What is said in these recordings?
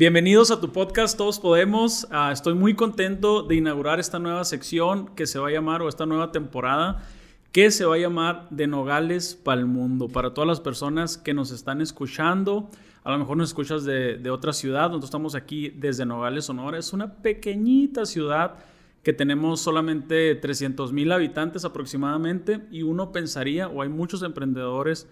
Bienvenidos a tu podcast Todos Podemos. Ah, estoy muy contento de inaugurar esta nueva sección que se va a llamar, o esta nueva temporada, que se va a llamar De Nogales para el Mundo. Para todas las personas que nos están escuchando, a lo mejor nos escuchas de, de otra ciudad, nosotros estamos aquí desde Nogales, Sonora. Es una pequeñita ciudad que tenemos solamente 300 mil habitantes aproximadamente y uno pensaría, o hay muchos emprendedores,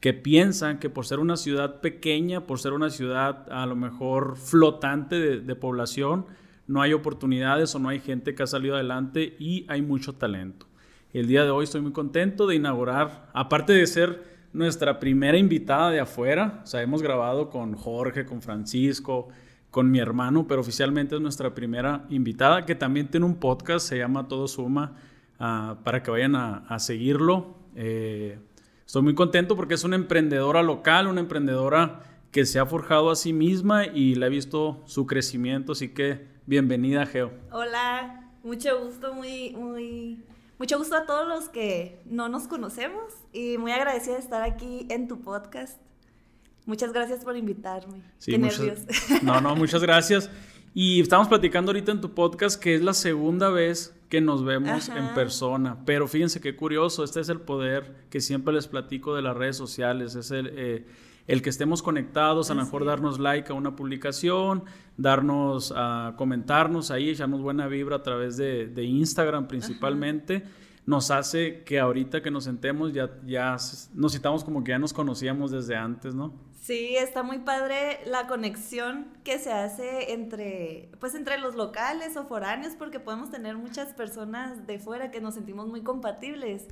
que piensan que por ser una ciudad pequeña, por ser una ciudad a lo mejor flotante de, población, no hay oportunidades o no hay gente que ha salido adelante y hay mucho talento. El día de hoy estoy muy contento de inaugurar, aparte de ser nuestra primera invitada de afuera, o sea, hemos grabado con Jorge, con Francisco, con mi hermano, pero oficialmente es nuestra primera invitada, que también tiene un podcast, se llama Todo Suma, ah, para que vayan a, seguirlo. Eh, Estoy muy contento porque es una emprendedora local, una emprendedora que se ha forjado a sí misma y le he visto su crecimiento, así que bienvenida, Geo. Hola, mucho gusto, muy, muy, mucho gusto a todos los que no nos conocemos y muy agradecida de estar aquí en tu podcast. Muchas gracias por invitarme. Sí, Qué nervios. No, no, muchas gracias. Y estamos platicando ahorita en tu podcast que es la segunda vez que nos vemos en persona. Pero fíjense qué curioso, este es el poder que siempre les platico de las redes sociales, es el, eh, el que estemos conectados, a lo mejor darnos like a una publicación, darnos a comentarnos ahí, echarnos buena vibra a través de, de Instagram principalmente. Nos hace que ahorita que nos sentemos ya, ya nos citamos como que ya nos conocíamos desde antes, ¿no? Sí, está muy padre la conexión que se hace entre, pues entre los locales o foráneos, porque podemos tener muchas personas de fuera que nos sentimos muy compatibles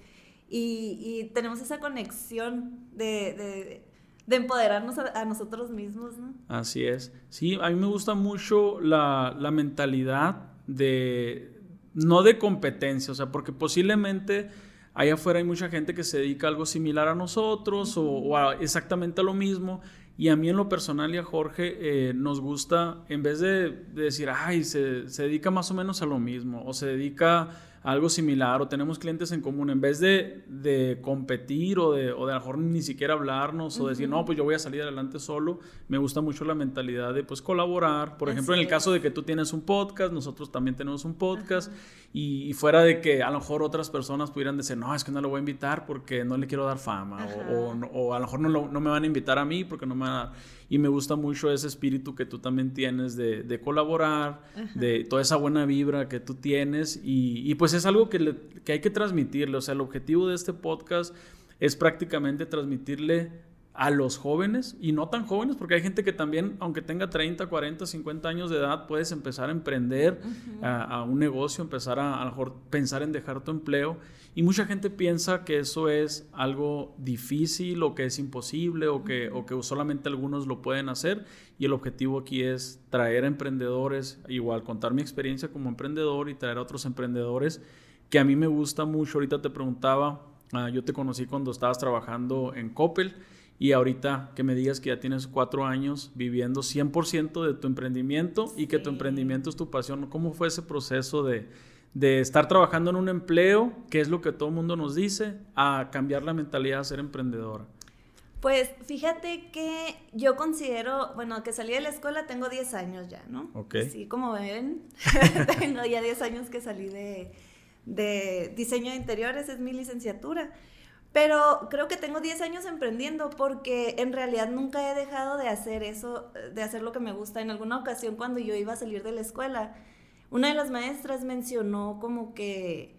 y, tenemos esa conexión de, empoderarnos a, nosotros mismos, ¿no? Así es. Sí, a mí me gusta mucho la, mentalidad de, no de competencia, o sea, porque posiblemente allá afuera hay mucha gente que se dedica a algo similar a nosotros o, a exactamente a lo mismo. Y a mí en lo personal y a Jorge eh, nos gusta, en vez de, decir, ay, se, se, dedica más o menos a lo mismo, o se dedica algo similar o tenemos clientes en común, en vez de, competir o de, o de a lo mejor ni siquiera hablarnos o decir, no, pues yo voy a salir adelante solo, me gusta mucho la mentalidad de pues colaborar. Por ejemplo, en el caso de que tú tienes un podcast, nosotros también tenemos un podcast y, fuera de que a lo mejor otras personas pudieran decir, no, es que no lo voy a invitar porque no le quiero dar fama o, o, a lo mejor no, no me van a invitar a mí porque no me van a dar y me gusta mucho ese espíritu que tú también tienes de, colaborar, de toda esa buena vibra que tú tienes y, pues es algo que, que hay que transmitirle, o sea, el objetivo de este podcast es prácticamente transmitirle a los jóvenes y no tan jóvenes, porque hay gente que también, aunque tenga 30, 40, 50 años de edad, puedes empezar a emprender a, un negocio, empezar a a lo mejor pensar en dejar tu empleo. Y mucha gente piensa que eso es algo difícil o que es imposible o que, o que solamente algunos lo pueden hacer. Y el objetivo aquí es traer a emprendedores, igual contar mi experiencia como emprendedor y traer a otros emprendedores que a mí me gusta mucho. Ahorita te preguntaba, ah, yo te conocí cuando estabas trabajando en Coppel y ahorita que me digas que ya tienes cuatro años viviendo 100% de tu emprendimiento y que tu emprendimiento es tu pasión, ¿cómo fue ese proceso de, de, estar trabajando en un empleo, que es lo que todo el mundo nos dice, a cambiar la mentalidad a ser emprendedora? Pues fíjate que yo considero, bueno, que salí de la escuela tengo 10 años ya, ¿no? Ok. Sí, como ven, tengo ya 10 años que salí de, de diseño de interiores, es mi licenciatura. Pero creo que tengo 10 años emprendiendo porque en realidad nunca he dejado de hacer eso, de hacer lo que me gusta. En alguna ocasión cuando yo iba a salir de la escuela, una de las maestras mencionó como que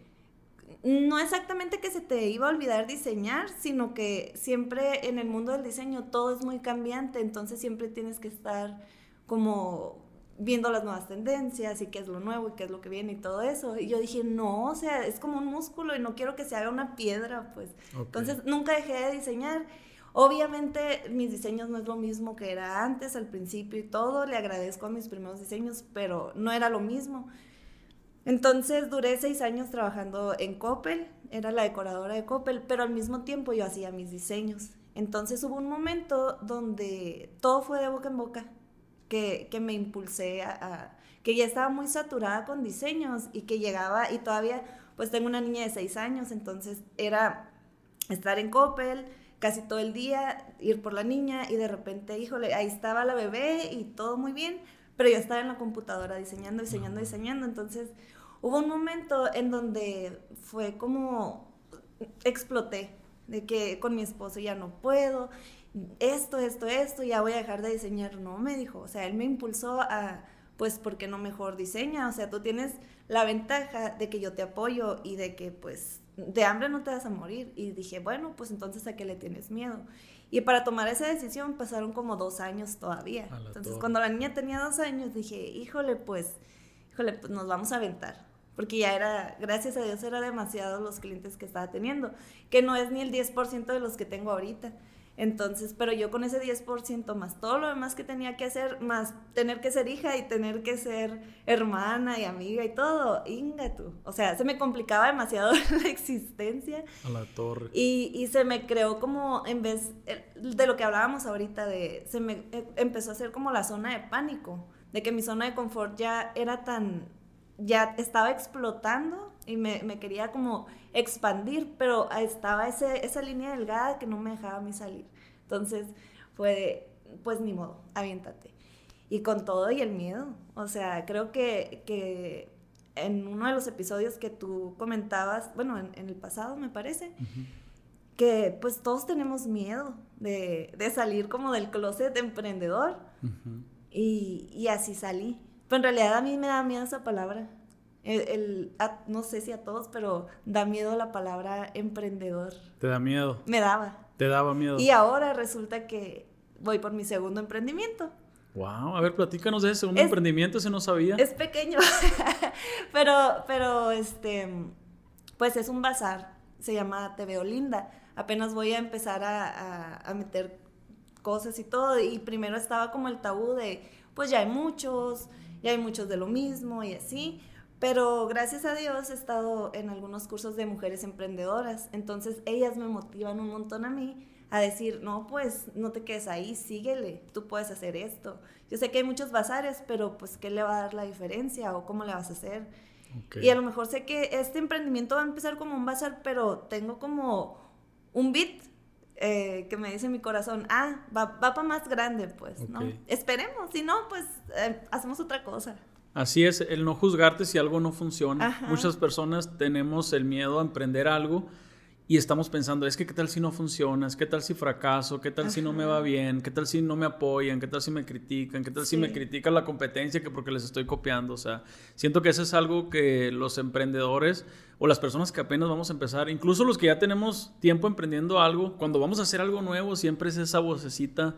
no exactamente que se te iba a olvidar diseñar, sino que siempre en el mundo del diseño todo es muy cambiante, entonces siempre tienes que estar como viendo las nuevas tendencias y qué es lo nuevo y qué es lo que viene y todo eso. Y yo dije, no, o sea, es como un músculo y no quiero que se haga una piedra, pues. Entonces nunca dejé de diseñar. Obviamente mis diseños no es lo mismo que era antes, al principio y todo. Le agradezco a mis primeros diseños, pero no era lo mismo. Entonces duré seis años trabajando en Coppel, era la decoradora de Coppel, pero al mismo tiempo yo hacía mis diseños. Entonces hubo un momento donde todo fue de boca en boca que, me impulsé a, que ya estaba muy saturada con diseños y que llegaba y todavía pues tengo una niña de seis años, entonces era estar en Coppel, casi todo el día, ir por la niña y de repente, híjole, ahí estaba la bebé y todo muy bien, pero yo estaba en la computadora diseñando, diseñando, diseñando, entonces hubo un momento en donde fue como exploté, de que con mi esposo ya no puedo, esto, esto, esto, ya voy a dejar de diseñar. No, me dijo, o sea, él me impulsó a, pues, ¿por qué no mejor diseña? O sea, tú tienes la ventaja de que yo te apoyo y de que, pues, de hambre no te vas a morir. Y dije, bueno, pues entonces a qué le tienes miedo. Y para tomar esa decisión pasaron como dos años todavía. Entonces, cuando la niña tenía dos años, dije, híjole, pues, híjole, pues nos vamos a aventar. Porque ya era, gracias a Dios, era demasiado los clientes que estaba teniendo, que no es ni el 10% de los que tengo ahorita. Entonces, pero yo con ese 10% más todo lo demás que tenía que hacer, más tener que ser hija y tener que ser hermana y amiga y todo, inga tú. O sea, se me complicaba demasiado la existencia. A la torre. Y, y se me creó como, en vez de lo que hablábamos ahorita, de, se me eh, empezó a hacer como la zona de pánico, de que mi zona de confort ya era tan, ya estaba explotando y me, me, quería como expandir, pero estaba ese, esa línea delgada que no me dejaba a mí salir. Entonces fue, pues ni modo, aviéntate. Y con todo y el miedo, o sea, creo que, que en uno de los episodios que tú comentabas, bueno, en, el pasado me parece, que pues todos tenemos miedo de, de, salir como del closet de emprendedor. y, y así salí. Pero en realidad a mí me da miedo esa palabra. El, no sé si a todos, pero da miedo la palabra emprendedor. ¿Te da miedo? Me daba. ¿Te daba miedo? Y ahora resulta que voy por mi segundo emprendimiento. Wow, a ver, platícanos de ese segundo emprendimiento, ese no sabía. Es pequeño, pero, pero, este, pues es un bazar, se llama Te Veo Linda. Apenas voy a empezar a, a meter cosas y todo, y primero estaba como el tabú de, pues ya hay muchos, ya hay muchos de lo mismo y así, pero gracias a Dios he estado en algunos cursos de mujeres emprendedoras, entonces ellas me motivan un montón a mí a decir, no, pues no te quedes ahí, síguele, tú puedes hacer esto. Yo sé que hay muchos bazares, pero pues ¿qué le va a dar la diferencia o cómo le vas a hacer? Y a lo mejor sé que este emprendimiento va a empezar como un bazar, pero tengo como un bit eh, que me dice mi corazón, ah, va, va para más grande, pues, ¿no? Esperemos, si no, pues eh, hacemos otra cosa. Así es, el no juzgarte si algo no funciona. Muchas personas tenemos el miedo a emprender algo y estamos pensando, es que qué tal si no funciona, qué tal si fracaso, qué tal si no me va bien, qué tal si no me apoyan, qué tal si me critican, qué tal si me critican la competencia que porque les estoy copiando. O sea, siento que eso es algo que los emprendedores o las personas que apenas vamos a empezar, incluso los que ya tenemos tiempo emprendiendo algo, cuando vamos a hacer algo nuevo, siempre es esa vocecita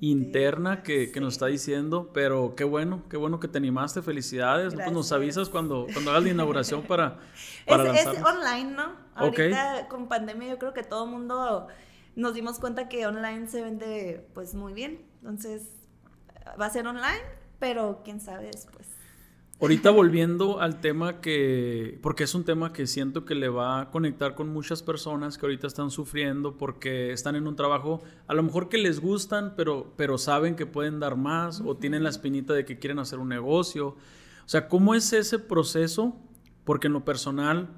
interna que, que nos está diciendo, pero qué bueno, qué bueno que te animaste, felicidades, pues nos avisas cuando, cuando hagas la inauguración para, para es, es, online, ¿no? Ahorita con pandemia yo creo que todo el mundo nos dimos cuenta que online se vende pues muy bien, entonces va a ser online, pero quién sabe después. Ahorita volviendo al tema que, porque es un tema que siento que le va a conectar con muchas personas que ahorita están sufriendo porque están en un trabajo, a lo mejor que les gustan, pero, pero saben que pueden dar más o tienen la espinita de que quieren hacer un negocio. O sea, ¿cómo es ese proceso? Porque en lo personal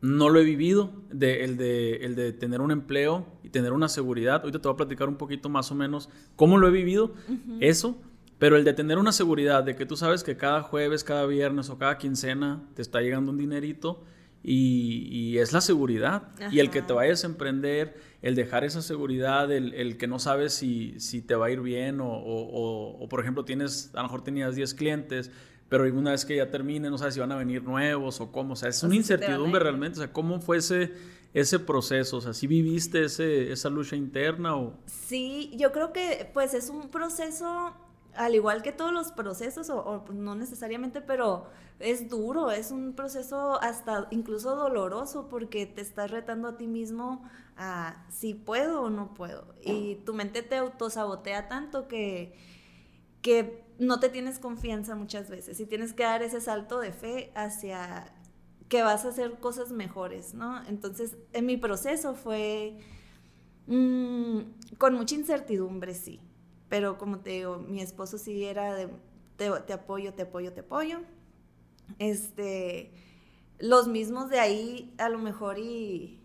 no lo he vivido, de, el, de, el de tener un empleo y tener una seguridad. Ahorita te voy a platicar un poquito más o menos cómo lo he vivido, eso pero el de tener una seguridad de que tú sabes que cada jueves, cada viernes o cada quincena te está llegando un dinerito y, es la seguridad. Y el que te vayas a emprender, el dejar esa seguridad, el, que no sabes si, si, te va a ir bien o, o, por ejemplo, tienes, a lo mejor tenías 10 clientes, pero una vez que ya termine, no sabes si van a venir nuevos o cómo. O sea, es una incertidumbre realmente. O sea, ¿cómo fue ese, ese proceso? O sea, ¿sí viviste ese, esa lucha interna o...? Sí, yo creo que pues es un proceso al igual que todos los procesos, o, pues, no necesariamente, pero es duro, es un proceso hasta incluso doloroso porque te estás retando a ti mismo a si puedo o no puedo. Y tu mente te autosabotea tanto que, que no te tienes confianza muchas veces y tienes que dar ese salto de fe hacia que vas a hacer cosas mejores, ¿no? Entonces, en mi proceso fue mm, con mucha incertidumbre, sí pero como te digo, mi esposo sí era de, te, apoyo, te apoyo, te apoyo. Este, los mismos de ahí, a lo mejor y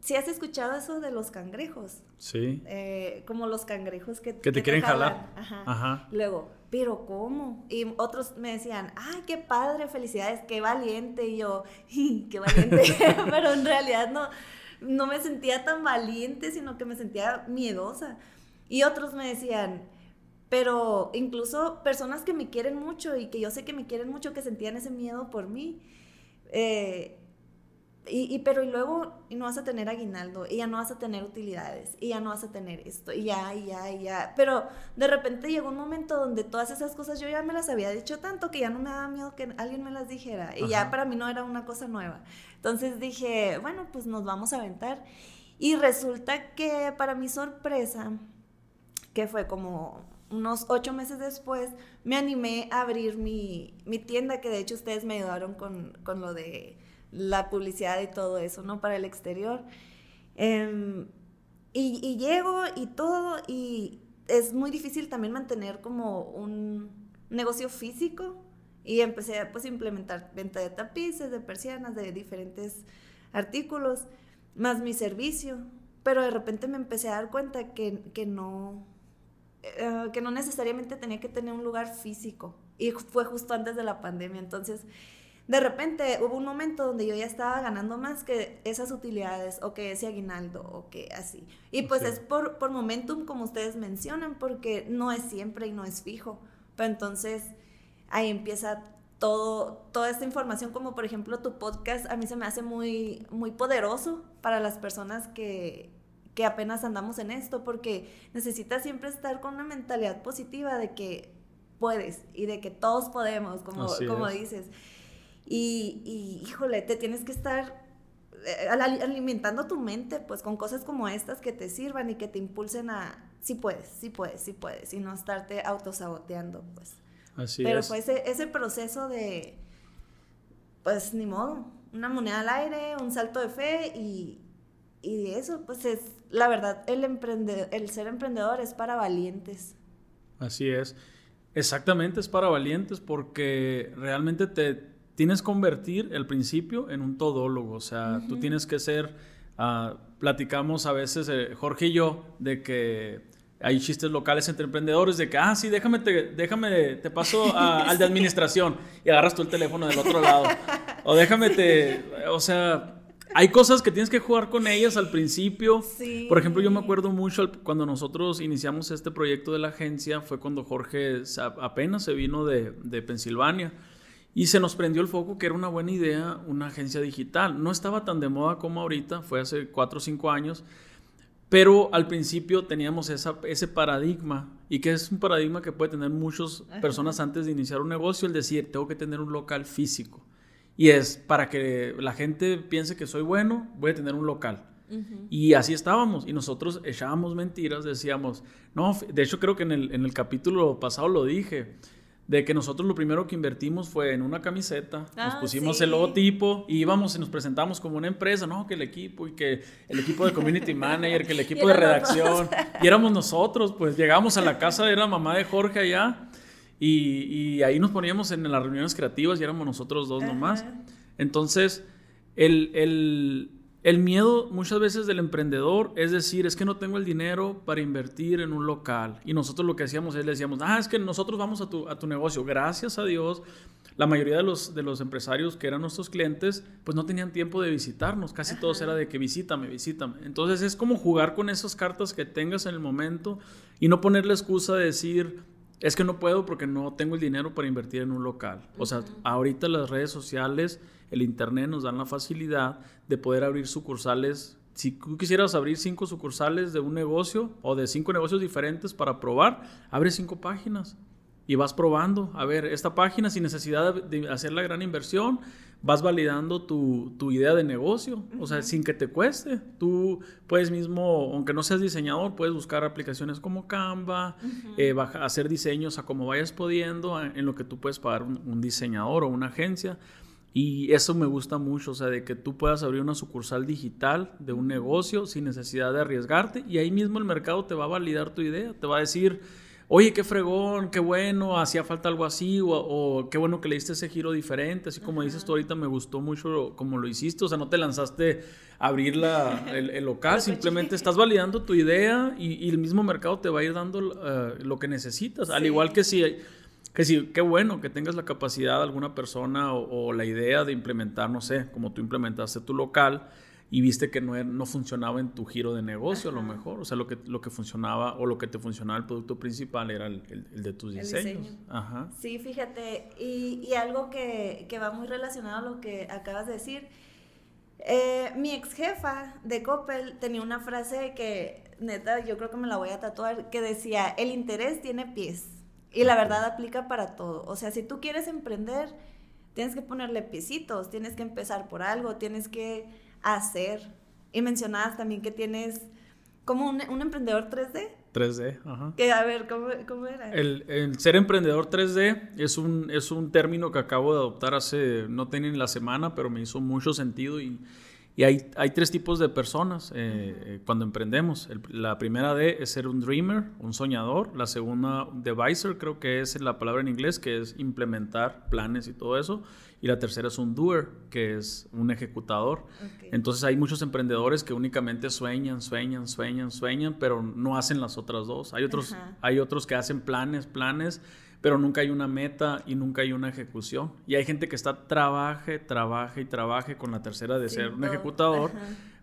Si has escuchado eso de los cangrejos. Sí. Eh, como los cangrejos que, que te quieren jalar. Ajá. Ajá. Luego, ¿pero cómo? Y otros me decían, ay, qué padre, felicidades, qué valiente. Y yo, qué valiente. Pero en realidad no, no me sentía tan valiente, sino que me sentía miedosa. Y otros me decían, pero incluso personas que me quieren mucho y que yo sé que me quieren mucho, que sentían ese miedo por mí. Eh, y, pero y luego y no vas a tener aguinaldo, y ya no vas a tener utilidades, y ya no vas a tener esto, y ya, y ya, y ya. Pero de repente llegó un momento donde todas esas cosas yo ya me las había dicho tanto que ya no me daba miedo que alguien me las dijera. Y ya para mí no era una cosa nueva. Entonces dije, bueno, pues nos vamos a aventar. Y resulta que para mi sorpresa, que fue como unos ocho meses después, me animé a abrir mi, mi tienda, que de hecho ustedes me ayudaron con, con lo de la publicidad y todo eso, ¿no? Para el exterior. Em, y, llego y todo, y es muy difícil también mantener como un negocio físico. Y empecé pues, a implementar venta de tapices, de persianas, de diferentes artículos, más mi servicio. Pero de repente me empecé a dar cuenta que, que no, eh, que no necesariamente tenía que tener un lugar físico. Y fue justo antes de la pandemia. Entonces, de repente hubo un momento donde yo ya estaba ganando más que esas utilidades o que ese aguinaldo o que así. Y pues es por, por momentum, como ustedes mencionan, porque no es siempre y no es fijo. Pero entonces ahí empieza todo, toda esta información, como por ejemplo tu podcast, a mí se me hace muy, muy poderoso para las personas que, que apenas andamos en esto, porque necesitas siempre estar con una mentalidad positiva de que puedes y de que todos podemos, como, como dices. Y, híjole, te tienes que estar eh, alimentando tu mente pues con cosas como estas que te sirvan y que te impulsen a sí puedes, sí puedes, sí puedes y no estarte autosaboteando pues. Así Pero fue ese, ese proceso de pues ni modo, una moneda al aire, un salto de fe y, y eso pues es la verdad, el emprendedor, el ser emprendedor es para valientes. Así es. Exactamente, es para valientes porque realmente te tienes que convertir el principio en un todólogo, o sea, tú tienes que ser, uh, platicamos a veces, eh, Jorge y yo, de que hay chistes locales entre emprendedores de que, ah, sí, déjame, te, déjame, te paso al de administración y agarras tú el teléfono del otro lado. O déjame te, o sea, hay cosas que tienes que jugar con ellas al principio. Por ejemplo, yo me acuerdo mucho cuando nosotros iniciamos este proyecto de la agencia, fue cuando Jorge apenas se vino de, de Pensilvania. Y se nos prendió el foco que era una buena idea una agencia digital. No estaba tan de moda como ahorita, fue hace 4 o 5 años, pero al principio teníamos esa, ese paradigma, y que es un paradigma que puede tener muchas personas antes de iniciar un negocio, el decir, tengo que tener un local físico. Y es para que la gente piense que soy bueno, voy a tener un local. Y así estábamos. Y nosotros echábamos mentiras, decíamos, no, de hecho creo que en el, en el capítulo pasado lo dije de que nosotros lo primero que invertimos fue en una camiseta, nos ah, pusimos el logotipo y íbamos y nos presentamos como una empresa, no, que el equipo y que el equipo de community manager, que el equipo de redacción, y éramos nosotros, pues llegamos a la casa de la mamá de Jorge allá y, ahí nos poníamos en las reuniones creativas y éramos nosotros dos nomás. Entonces, el, el el miedo muchas veces del emprendedor es decir, es que no tengo el dinero para invertir en un local. Y nosotros lo que hacíamos es le decíamos, ah, es que nosotros vamos a tu, a tu negocio. Gracias a Dios, la mayoría de los, de los empresarios que eran nuestros clientes, pues no tenían tiempo de visitarnos. Casi todos era de que visítame, visítame. Entonces es como jugar con esas cartas que tengas en el momento y no poner la excusa de decir, es que no puedo porque no tengo el dinero para invertir en un local. O sea, ahorita las redes sociales el Internet nos dan la facilidad de poder abrir sucursales. Si tú quisieras abrir cinco sucursales de un negocio o de cinco negocios diferentes para probar, abre cinco páginas y vas probando. A ver, esta página sin necesidad de hacer la gran inversión, vas validando tu, idea de negocio, o sea, sin que te cueste. Tú puedes mismo, aunque no seas diseñador, puedes buscar aplicaciones como Canva, eh, hacer diseños a como vayas pudiendo, en lo que tú puedes pagar un diseñador o una agencia. Y eso me gusta mucho, o sea, de que tú puedas abrir una sucursal digital de un negocio sin necesidad de arriesgarte y ahí mismo el mercado te va a validar tu idea, te va a decir, oye, qué fregón, qué bueno, hacía falta algo así, o, qué bueno que le diste ese giro diferente, así como dices tú ahorita, me gustó mucho como lo hiciste, o sea, no te lanzaste a abrir la, el, local, simplemente estás validando tu idea y, el mismo mercado te va a ir dando eh, lo que necesitas, al igual que si... Que sí, qué bueno que tengas la capacidad de alguna persona o, la idea de implementar, no sé, como tú implementaste tu local, y viste que no, no funcionaba en tu giro de negocio a lo mejor. O sea, lo que, lo que funcionaba o lo que te funcionaba el producto principal era el, el, de tus diseños. Ajá. Sí, fíjate. Y, y algo que, que, va muy relacionado a lo que acabas de decir. Eh, mi ex jefa de Coppel tenía una frase que, neta, yo creo que me la voy a tatuar, que decía, el interés tiene pies. Y la verdad aplica para todo. O sea, si tú quieres emprender, tienes que ponerle piecitos, tienes que empezar por algo, tienes que hacer. Y mencionabas también que tienes como un, emprendedor 3D. 3D, ajá. Que, a ver, ¿cómo, era? El, ser emprendedor 3D es un, es un término que acabo de adoptar hace, no tenía ni la semana, pero me hizo mucho sentido y y hay, hay tres tipos de personas eh, eh, cuando emprendemos. la primera D es ser un dreamer, un soñador. La segunda, deviser, creo que es la palabra en inglés, que es implementar planes y todo eso. Y la tercera es un doer, que es un ejecutador. Entonces hay muchos emprendedores que únicamente sueñan, sueñan, sueñan, sueñan, pero no hacen las otras dos. Hay otros, hay otros que hacen planes, planes pero nunca hay una meta y nunca hay una ejecución. Y hay gente que está trabaje, trabaje y trabaje con la tercera de ser un ejecutador,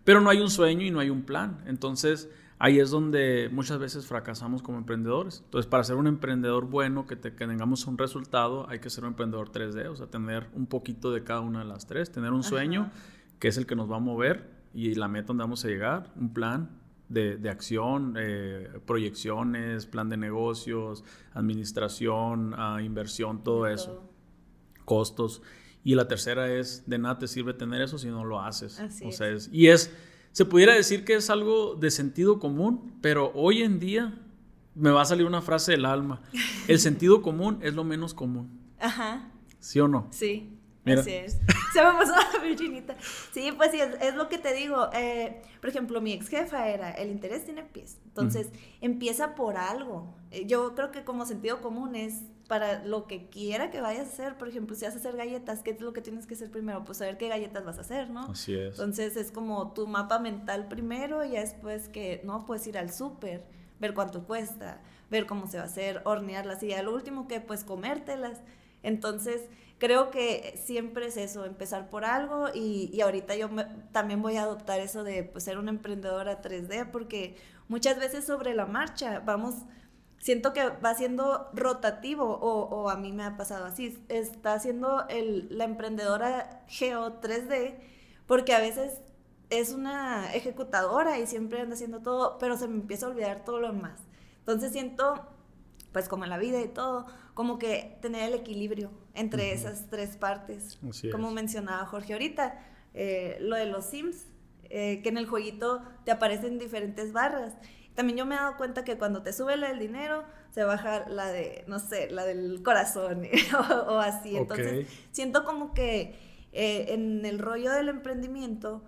pero no hay un sueño y no hay un plan. Entonces, ahí es donde muchas veces fracasamos como emprendedores. Entonces, para ser un emprendedor bueno, que, tengamos un resultado, hay que ser un emprendedor 3D, o sea, tener un poquito de cada una de las tres, tener un sueño, que es el que nos va a mover, y la meta donde vamos a llegar, un plan, de, acción, eh, proyecciones, plan de negocios, administración, ah, inversión, todo eso, costos. Y la tercera es, de nada te sirve tener eso si no lo haces. o sea, es. y es, se pudiera decir que es algo de sentido común, pero hoy en día me va a salir una frase del alma. El sentido común es lo menos común. Ajá. ¿Sí o no? Sí. Así es. Se me pasó la virginita. Sí, pues sí, es, lo que te digo. Eh, por ejemplo, mi ex jefa era, el interés tiene pies. Entonces, empieza por algo. Eh, yo creo que como sentido común es para lo que quiera que vayas a hacer. Por ejemplo, si vas a hacer galletas, ¿qué es lo que tienes que hacer primero? Pues saber qué galletas vas a hacer, ¿no? Así es. Entonces, es como tu mapa mental primero y después que, ¿no? Puedes ir al súper, ver cuánto cuesta, ver cómo se va a hacer, hornearlas y ya lo último que, pues, comértelas. Entonces, creo que siempre es eso, empezar por algo y, y ahorita yo también voy a adoptar eso de pues, ser una emprendedora 3D porque muchas veces sobre la marcha vamos, siento que va siendo rotativo o, o a mí me ha pasado así, está siendo el, la emprendedora Geo 3D porque a veces es una ejecutadora y siempre anda haciendo todo, pero se me empieza a olvidar todo lo demás. Entonces siento, pues como en la vida y todo, como que tener el equilibrio entre esas tres partes. como mencionaba Jorge ahorita, eh, lo de los Sims, eh, que en el jueguito te aparecen diferentes barras. También yo me he dado cuenta que cuando te sube la del dinero, se baja la de, no sé, la del corazón o, así. Entonces, siento como que eh, en el rollo del emprendimiento,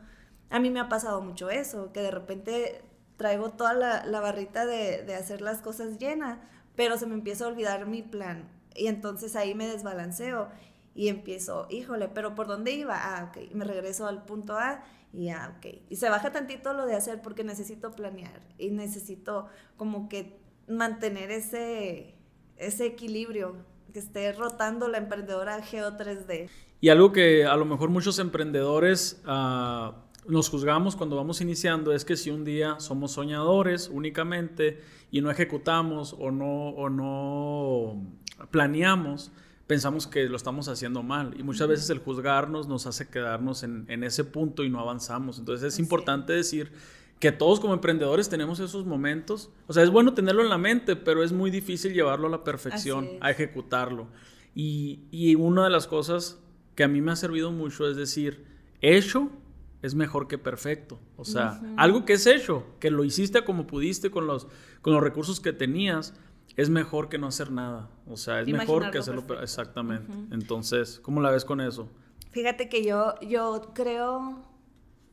a mí me ha pasado mucho eso, que de repente traigo toda la, barrita de, de hacer las cosas llena, pero se me empieza a olvidar mi plan. Y entonces ahí me desbalanceo y empiezo, híjole, pero ¿por dónde iba? Ah, ok, me regreso al punto A y ah, ok. Y se baja tantito lo de hacer porque necesito planear y necesito como que mantener ese, ese equilibrio, que esté rotando la emprendedora Geo 3D. Y algo que a lo mejor muchos emprendedores... Uh nos juzgamos cuando vamos iniciando es que si un día somos soñadores únicamente y no ejecutamos o no, o no planeamos, pensamos que lo estamos haciendo mal. Y muchas veces el juzgarnos nos hace quedarnos en, ese punto y no avanzamos. Entonces es importante decir que todos como emprendedores tenemos esos momentos. O sea, es bueno tenerlo en la mente, pero es muy difícil llevarlo a la perfección, a ejecutarlo. Y, y una de las cosas que a mí me ha servido mucho es decir, hecho es mejor que perfecto. O sea, algo que es hecho, que lo hiciste como pudiste con los, con los recursos que tenías, es mejor que no hacer nada. O sea, es mejor que hacerlo exactamente. Entonces, ¿cómo la ves con eso? Fíjate que yo, yo creo,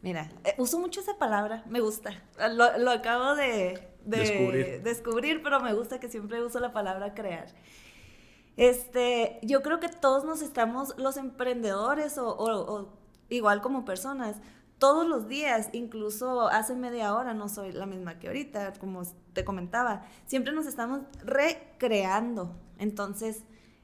mira, eh, uso mucho esa palabra, me gusta. Lo, acabo de, de descubrir. pero me gusta que siempre uso la palabra crear. Este, yo creo que todos nos estamos, los emprendedores o, igual como personas, todos los días, incluso hace media hora, no soy la misma que ahorita, como te comentaba, siempre nos estamos recreando. Entonces,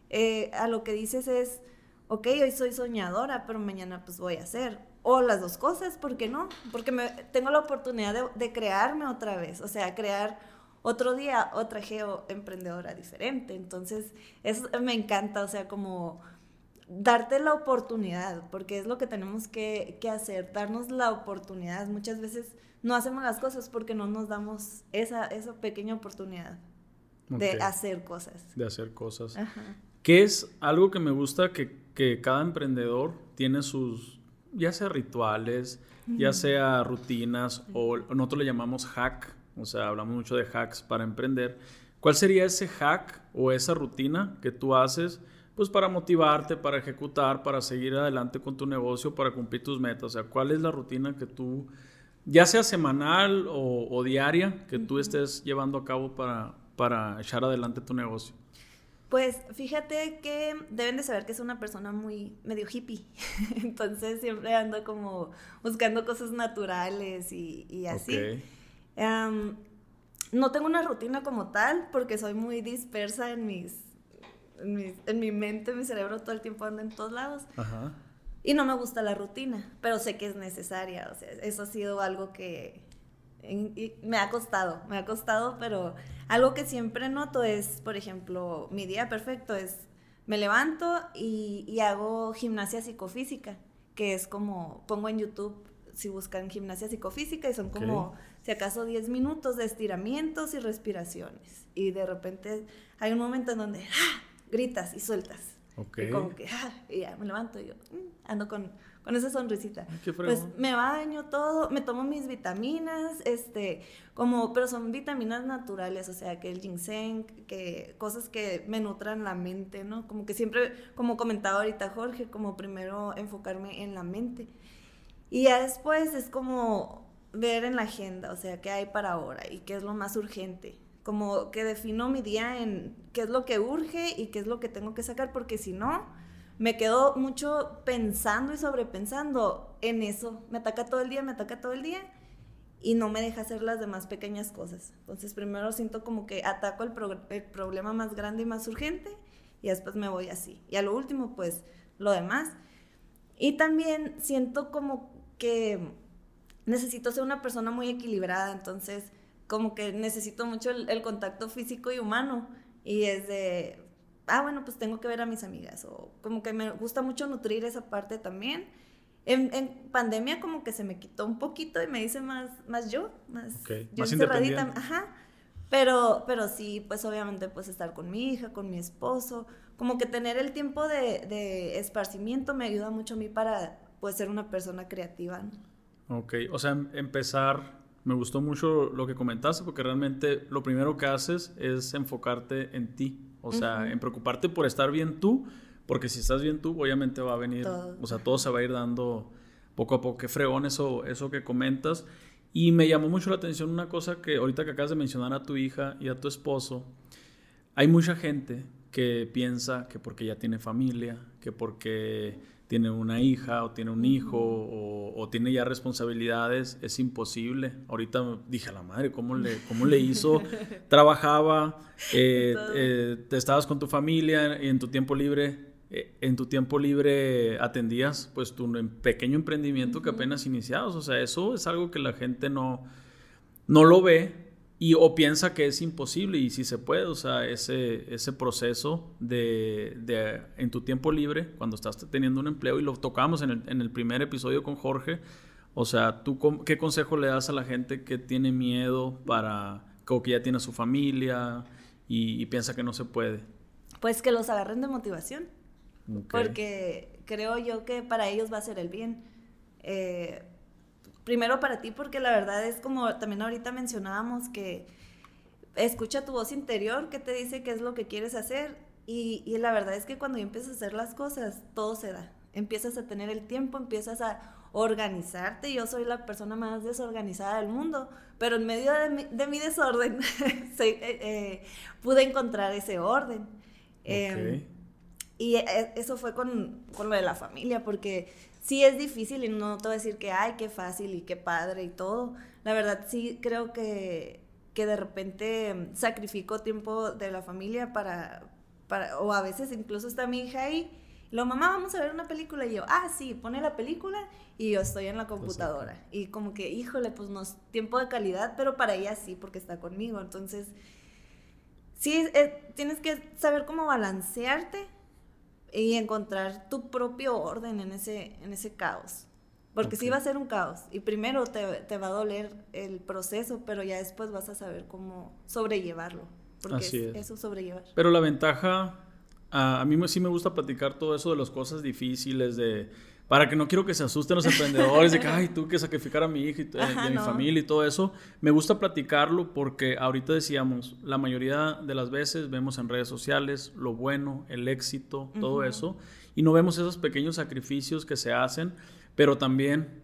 eh, a lo que dices es, ok, hoy soy soñadora, pero mañana pues voy a hacer. O las dos cosas, ¿por qué no? Porque me, tengo la oportunidad de, de crearme otra vez, o sea, crear otro día otra geo emprendedora diferente. Entonces, eso me encanta, o sea, como darte la oportunidad, porque es lo que tenemos que, hacer, darnos la oportunidad. Muchas veces no hacemos las cosas porque no nos damos esa, esa pequeña oportunidad de hacer cosas. De hacer cosas. Ajá. Que es algo que me gusta que, que cada emprendedor tiene sus, ya sea rituales, ya sea rutinas, o nosotros le llamamos hack, o sea, hablamos mucho de hacks para emprender. ¿Cuál sería ese hack o esa rutina que tú haces? Pues para motivarte, para ejecutar, para seguir adelante con tu negocio, para cumplir tus metas. O sea, ¿cuál es la rutina que tú, ya sea semanal o, diaria, que tú estés llevando a cabo para, para echar adelante tu negocio? Pues fíjate que deben de saber que es una persona muy medio hippie. Entonces siempre ando como buscando cosas naturales y, así. no tengo una rutina como tal porque soy muy dispersa en mis, en, mi mente, mi cerebro todo el tiempo anda en todos lados. Y no me gusta la rutina, pero sé que es necesaria. O sea, eso ha sido algo que me ha costado, me ha costado, pero algo que siempre noto es, por ejemplo, mi día perfecto es, me levanto y, hago gimnasia psicofísica, que es como, pongo en YouTube, si buscan gimnasia psicofísica, y son como, si acaso, 10 minutos de estiramientos y respiraciones. Y de repente hay un momento en donde ¡ah! Gritas y sueltas. Y como que, ¡ah! y ya me levanto y yo mm", ando con con esa sonrisita. pues me baño todo, me tomo mis vitaminas, este, como, pero son vitaminas naturales, o sea, que el ginseng, que cosas que me nutran la mente, ¿no? Como que siempre, como comentaba ahorita Jorge, como primero enfocarme en la mente. Y ya después es como ver en la agenda, o sea, qué hay para ahora y qué es lo más urgente. Como que defino mi día en qué es lo que urge y qué es lo que tengo que sacar, porque si no, me quedo mucho pensando y sobrepensando en eso. Me ataca todo el día, me ataca todo el día y no me deja hacer las demás pequeñas cosas. Entonces primero siento como que ataco el, problema más grande y más urgente y después me voy así. Y a lo último, pues lo demás. Y también siento como que necesito ser una persona muy equilibrada, entonces como que necesito mucho el, el contacto físico y humano. Y es de, ah, bueno, pues tengo que ver a mis amigas, o como que me gusta mucho nutrir esa parte también. En, pandemia como que se me quitó un poquito y me hice más, más yo, más, yo más encerradita, ajá. Pero, pero sí, pues obviamente pues estar con mi hija, con mi esposo, como que tener el tiempo de, de esparcimiento me ayuda mucho a mí para pues ser una persona creativa. Ok, o sea, em, empezar, me gustó mucho lo que comentaste porque realmente lo primero que haces es enfocarte en ti, o sea, en preocuparte por estar bien tú, porque si estás bien tú, obviamente va a venir, o sea, todo se va a ir dando poco a poco. Qué fregón eso, eso que comentas. Y me llamó mucho la atención una cosa que ahorita que acabas de mencionar a tu hija y a tu esposo. Hay mucha gente que piensa que porque ya tiene familia, que porque tiene una hija o tiene un hijo o, tiene ya responsabilidades, es imposible. Ahorita dije a la madre, ¿cómo le, cómo le hizo? Trabajaba, eh, eh, te estabas con tu familia y en tu tiempo libre, eh, en tu tiempo libre atendías pues tu pequeño emprendimiento que apenas iniciabas. O sea, eso es algo que la gente no, no lo ve y o piensa que es imposible y si se puede, o sea, ese, ese proceso de, de, en tu tiempo libre, cuando estás teniendo un empleo, y lo tocamos en el, en el primer episodio con Jorge, o sea, ¿tú qué consejo le das a la gente que tiene miedo para, o que ya tiene su familia y, piensa que no se puede? Pues que los agarren de motivación, porque creo yo que para ellos va a ser el bien. Eh, primero para ti, porque la verdad es como también ahorita mencionábamos que escucha tu voz interior que te dice qué es lo que quieres hacer y, y la verdad es que cuando empiezas a hacer las cosas, todo se da. Empiezas a tener el tiempo, empiezas a organizarte. Yo soy la persona más desorganizada del mundo, pero en medio de mi, desorden eh, eh, pude encontrar ese orden. Em, y e, eso fue con, con, lo de la familia, porque sí es difícil y no te voy a decir que, ay, qué fácil y qué padre y todo. La verdad sí creo que, que de repente sacrifico tiempo de la familia para, para, o a veces incluso está mi hija ahí lo mamá, vamos a ver una película. Y yo, ah, sí, pone la película y yo estoy en la computadora. y como que, híjole, pues no es tiempo de calidad, pero para ella sí, porque está conmigo. Entonces, sí, eh, tienes que saber cómo balancearte y encontrar tu propio orden en ese, en ese caos. Porque sí va a ser un caos. Y primero te, te, va a doler el proceso, pero ya después vas a saber cómo sobrellevarlo. Porque Así es, eso sobrellevar. Pero la ventaja a, mí sí me gusta platicar todo eso de las cosas difíciles, de para que no quiero que se asusten los emprendedores de que, ay, tú que sacrificar a mi hija y, a mi familia y todo eso. Me gusta platicarlo porque ahorita decíamos, la mayoría de las veces vemos en redes sociales lo bueno, el éxito, todo eso, y no vemos esos pequeños sacrificios que se hacen, pero también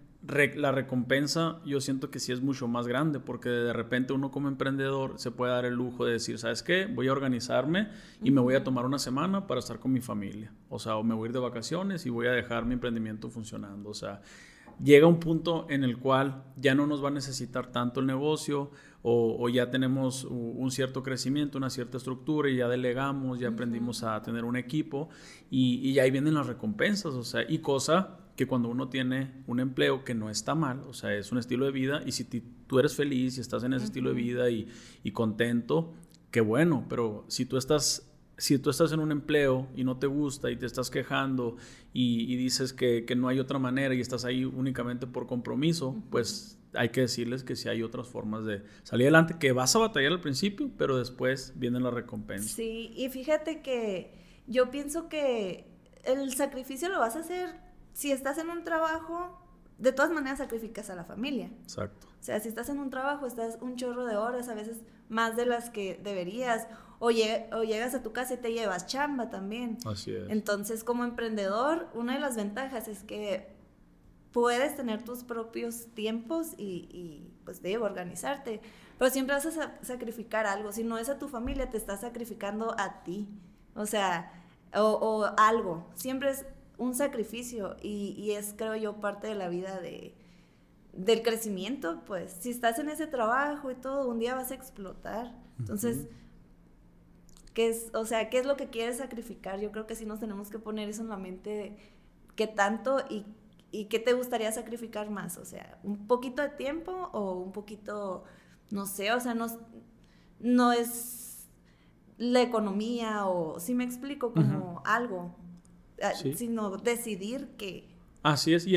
la recompensa yo siento que sí es mucho más grande porque de repente uno como emprendedor se puede dar el lujo de decir, ¿sabes qué? Voy a organizarme y me voy a tomar una semana para estar con mi familia. O sea, o me voy a ir de vacaciones y voy a dejar mi emprendimiento funcionando. O sea, llega un punto en el cual ya no nos va a necesitar tanto el negocio o, ya tenemos un cierto crecimiento, una cierta estructura y ya delegamos, ya aprendimos a tener un equipo y, y ahí vienen las recompensas. O sea, y cosa que cuando uno tiene un empleo que no está mal, o sea, es un estilo de vida, y si tú eres feliz y estás en ese estilo de vida y, contento, qué bueno, pero si tú estás si tú estás en un empleo y no te gusta y te estás quejando y, dices que, no hay otra manera y estás ahí únicamente por compromiso, pues hay que decirles que sí hay otras formas de salir adelante, que vas a batallar al principio, pero después viene la recompensa. Sí, y fíjate que yo pienso que el sacrificio lo vas a hacer si estás en un trabajo, de todas maneras sacrificas a la familia. Exacto. O sea, si estás en un trabajo, estás un chorro de horas, a veces más de las que deberías, o, llegas a tu casa y te llevas chamba también. Así es. Entonces, como emprendedor, una de las ventajas es que puedes tener tus propios tiempos y, y pues debo organizarte, pero siempre vas a sacrificar algo. Si no es a tu familia, te estás sacrificando a ti. O sea, o, o algo. Siempre es un sacrificio y, es, creo yo, parte de la vida de, del crecimiento, pues si estás en ese trabajo y todo, un día vas a explotar. Entonces, ¿qué es, o sea, qué es lo que quieres sacrificar? Yo creo que sí nos tenemos que poner eso en la mente de qué tanto y, y qué te gustaría sacrificar más, o sea, un poquito de tiempo o un poquito, no sé, o sea, no, no es la economía o, si me explico, como algo. Ah, sino decidir que... Así es, y,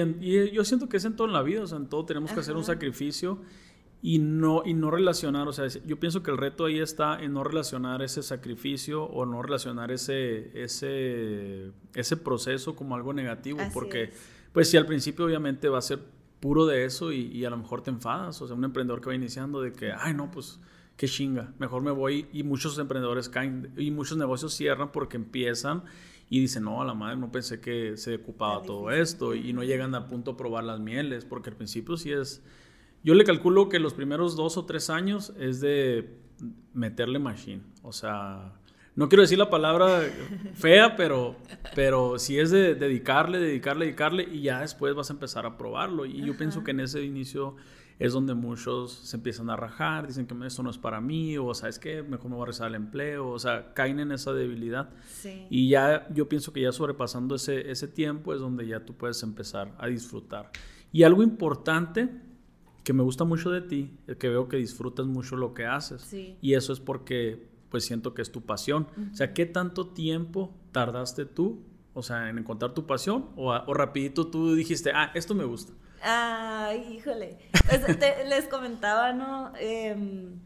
yo siento que es en todo en la vida, o sea, en todo tenemos que hacer un sacrificio y no, y no relacionar, o sea, yo pienso que el reto ahí está en no relacionar ese sacrificio o no relacionar ese, ese, ese proceso como algo negativo, porque pues si al principio obviamente va a ser puro de eso y, y, a lo mejor te enfadas, o sea, un emprendedor que va iniciando de que, ay no, pues qué chinga, mejor me voy y muchos emprendedores caen y muchos negocios cierran porque empiezan y dicen, no, a la madre no pensé que se ocupaba todo esto y no llegan al punto a probar las mieles, porque al principio sí es, yo le calculo que los primeros dos o tres años es de meterle machine, o sea, no quiero decir la palabra fea, pero, pero sí es de dedicarle, dedicarle, dedicarle y ya después vas a empezar a probarlo y yo pienso que en ese inicio es donde muchos se empiezan a rajar, dicen que esto no es para mí, o sabes qué, mejor me voy a rezar el empleo, o sea, caen en esa debilidad. Y ya yo pienso que ya sobrepasando ese, ese tiempo es donde ya tú puedes empezar a disfrutar. Y algo importante que me gusta mucho de ti, es que veo que disfrutas mucho lo que haces. Y eso es porque pues siento que es tu pasión. O sea, ¿qué tanto tiempo tardaste tú, o sea, en encontrar tu pasión? O, o rapidito tú dijiste, ah, esto me gusta. Ay, híjole. les comentaba, ¿no? Em,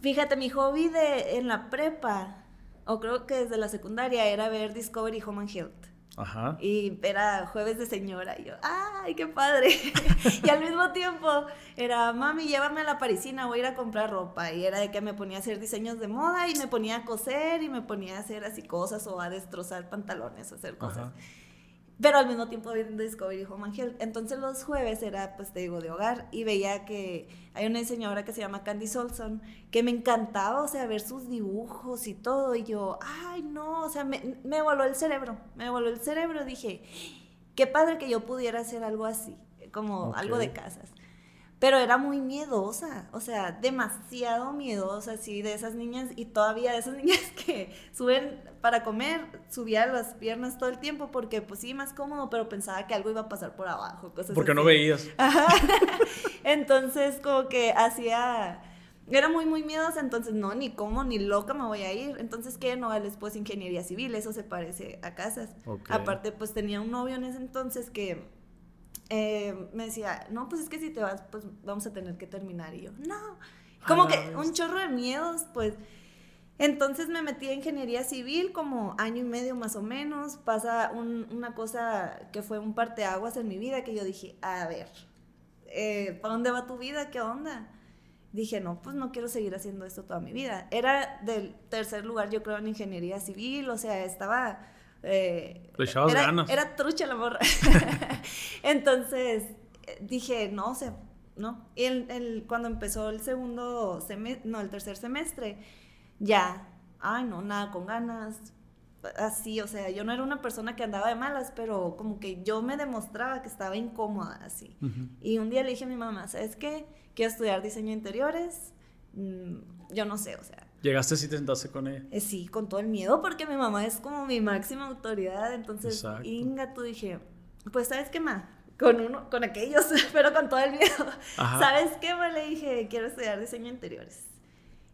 fíjate, mi hobby de, en la prepa, o creo que desde la secundaria, era ver Discovery Home and Health. Ajá. Y era jueves de señora. Y yo, ¡ay, qué padre! y al mismo tiempo era, mami, llévame a la parisina, voy a ir a comprar ropa. Y era de que me ponía a hacer diseños de moda y me ponía a coser y me ponía a hacer así cosas o a destrozar pantalones, a hacer cosas. Pero al mismo tiempo viendo Discovery Home Angel. Entonces los jueves era, pues te digo, de hogar y veía que hay una diseñadora que se llama Candy Solson que me encantaba, o sea, ver sus dibujos y todo. Y yo, ay, no, o sea, me, me voló el cerebro, me voló el cerebro. Dije, qué padre que yo pudiera hacer algo así, como algo de casas pero era muy miedosa, o sea, demasiado miedosa, así, de esas niñas, y todavía de esas niñas que suben para comer, subía las piernas todo el tiempo, porque pues sí, más cómodo, pero pensaba que algo iba a pasar por abajo, cosas Porque no veías. Entonces, como que hacía... Era muy, muy miedosa, entonces no, ni cómo, ni loca me voy a ir. Entonces, ¿qué? No, después ingeniería civil, eso se parece a casas. Aparte, pues tenía un novio en ese entonces que eh, me decía, no, pues es que si te vas, pues vamos a tener que terminar. Y yo, no. Como que un chorro de miedos, pues. Entonces me metí a ingeniería civil como año y medio más o menos. Pasa una cosa que fue un parteaguas en mi vida que yo dije, a ver, eh, ¿para dónde va tu vida? ¿Qué onda? Dije, no, pues no quiero seguir haciendo esto toda mi vida. Era del tercer lugar, yo creo, en ingeniería civil, o sea, estaba eh, era, ganas. Era trucha la morra. Entonces dije, no, o sea, no. Y el, cuando empezó el segundo semestre, no, el tercer semestre, ya, ay, no, nada con ganas. Así, o sea, yo no era una persona que andaba de malas, pero como que yo me demostraba que estaba incómoda así. Y un día le dije a mi mamá, ¿sabes qué? Quiero estudiar diseño de interiores. Mm, yo no sé, o sea, ¿Llegaste si te sentaste con ella? Eh, sí, con todo el miedo, porque mi mamá es como mi máxima autoridad. Entonces, Inga, tú dije, pues, ¿sabes qué más? Con uno, con aquellos, pero con todo el miedo. ¿Sabes qué más? Le dije, quiero estudiar diseño interiores.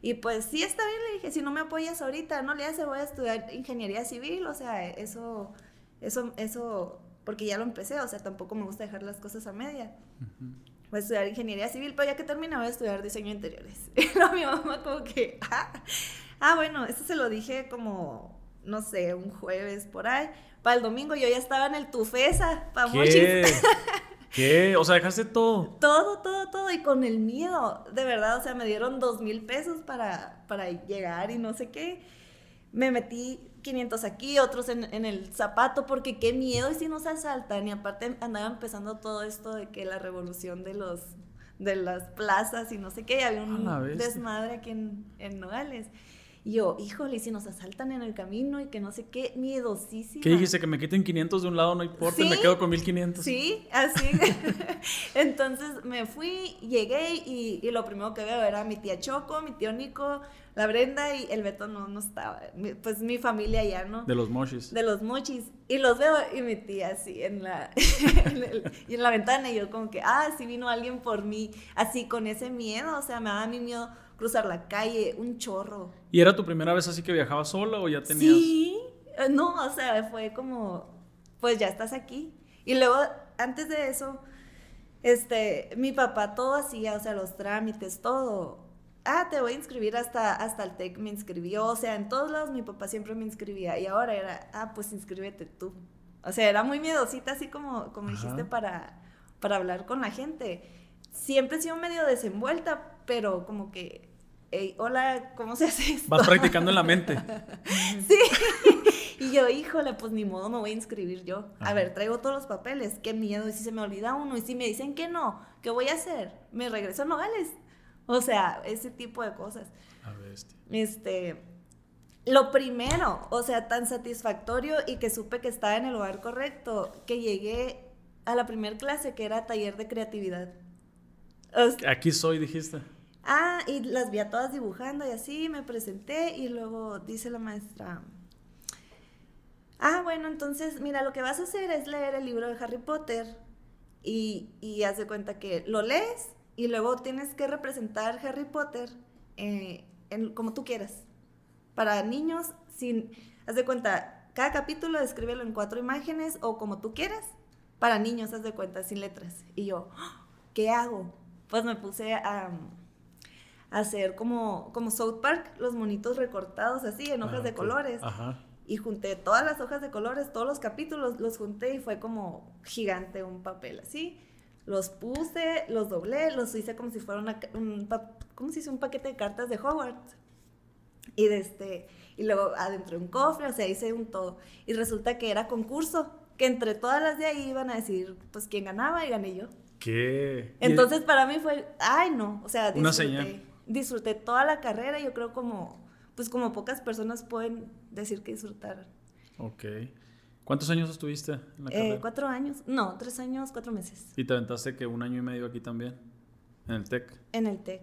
Y pues sí, está bien, le dije, si no me apoyas ahorita, no le hace, voy a estudiar ingeniería civil, o sea, eso, eso, eso, porque ya lo empecé, o sea, tampoco me gusta dejar las cosas a media voy a estudiar ingeniería civil, pero ya que termine voy a estudiar diseño de interiores. Y no, mi mamá como que, ah, ah, bueno, esto se lo dije como, no sé, un jueves por ahí. Para el domingo yo ya estaba en el Tufesa, para. ¿Qué? O sea, dejaste todo. Todo, todo, todo. Y con el miedo, de verdad, o sea, me dieron dos mil pesos para, para llegar y no sé qué. Me metí 500 aquí, otros en, en, el zapato, porque qué miedo y si nos asaltan. Y aparte andaba empezando todo esto de que la revolución de los de las plazas y no sé qué, y había un desmadre aquí en, en Nogales. Y yo, híjole, si nos asaltan en el camino y que no sé qué, miedosísima. ¿Qué dijiste? Que me quiten 500 de un lado, no importa, me quedo con 1500. Sí, así. Entonces me fui, llegué y, y, lo primero que veo era mi tía Choco, mi tío Nico, la Brenda y el Beto no, no estaba. Pues mi familia ya, ¿no? De los mochis. De los mochis. Y los veo y mi tía así en la, y en la ventana y yo como que, ah, sí vino alguien por mí, así con ese miedo, o sea, me daba mi miedo cruzar la calle, un chorro. ¿Y era tu primera vez así que viajabas sola o ya tenías...? Sí, eh, no, o sea, fue como, pues ya estás aquí. Y luego, antes de eso, este, mi papá todo hacía, o sea, los trámites, todo ah, te voy a inscribir hasta, hasta el TEC, me inscribió, o sea, en todos lados mi papá siempre me inscribía y ahora era, ah, pues inscríbete tú. O sea, era muy miedosita, así como, como dijiste, para, para hablar con la gente. Siempre he sido medio desenvuelta, pero como que, hola, ¿cómo se hace esto? Vas practicando en la mente. sí. Y yo, híjole, pues ni modo, me voy a inscribir yo. A ver, traigo todos los papeles, qué miedo, y si se me olvida uno, y si me dicen que no, ¿qué voy a hacer? ¿Me regreso a Nogales? O sea, ese tipo de cosas. A Este, lo primero, o sea, tan satisfactorio y que supe que estaba en el lugar correcto, que llegué a la primera clase que era taller de creatividad. Aquí soy, dijiste. Ah, y las vi a todas dibujando y así me presenté y luego dice la maestra, ah, bueno, entonces mira, lo que vas a hacer es leer el libro de Harry Potter y, y haz de cuenta que lo lees y luego tienes que representar Harry Potter eh, como tú quieras. Para niños, sin, haz de cuenta, cada capítulo descríbelo en cuatro imágenes o como tú quieras. Para niños, haz de cuenta, sin letras. Y yo, ¿qué hago? Pues me puse a, hacer como, como South Park, los monitos recortados así, en hojas ah, de colores. Y junté todas las hojas de colores, todos los capítulos, los junté y fue como gigante un papel así los puse, los doblé, los hice como si fuera un, ¿cómo se dice? un paquete de cartas de Hogwarts. Y, de este, y luego adentro un cofre, o sea, hice un todo. Y resulta que era concurso. que entre todas las de ahí iban a decir, pues, quién ganaba y gané yo. ¿Qué? Entonces, para mí fue, ay, no, o sea, Una disfruté, señal. Disfruté toda la carrera, yo creo como, pues, como pocas personas pueden decir que disfrutaron. Ok. ¿Cuántos años estuviste en la Eh, carrera? cuatro años, no, tres años, cuatro meses, Y te aventaste que un año y medio aquí también, en el TEC. en el TEC.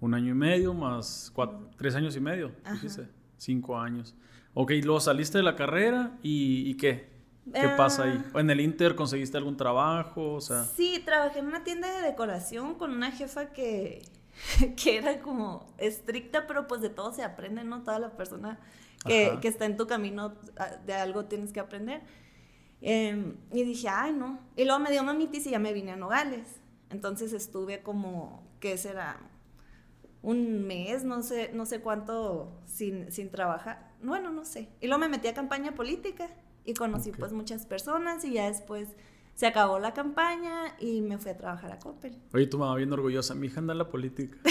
Un año y medio más cuatro, tres años y medio, dijiste. Cinco años. Ok, luego saliste de la carrera y, ¿y qué? ¿Qué pasa ahí? Ah. ¿En el Inter conseguiste algún trabajo? O sea, Sí, trabajé en una tienda de decoración con una jefa que, que era como estricta, pero pues de todo se aprende, ¿no? Toda la persona que, que está en tu camino a- de algo tienes que aprender. Em, y dije, ay, no. Y luego me dio mamitis y ya me vine a Nogales. Entonces estuve como, ¿qué será? Un mes, no sé, no sé cuánto sin, sin trabajar. Bueno, no sé. Y luego me metí a campaña política y conocí Ok. pues muchas personas y ya después se acabó la campaña y me fui a trabajar a Coppel. oye, tu mamá bien orgullosa. Mi hija anda en la política.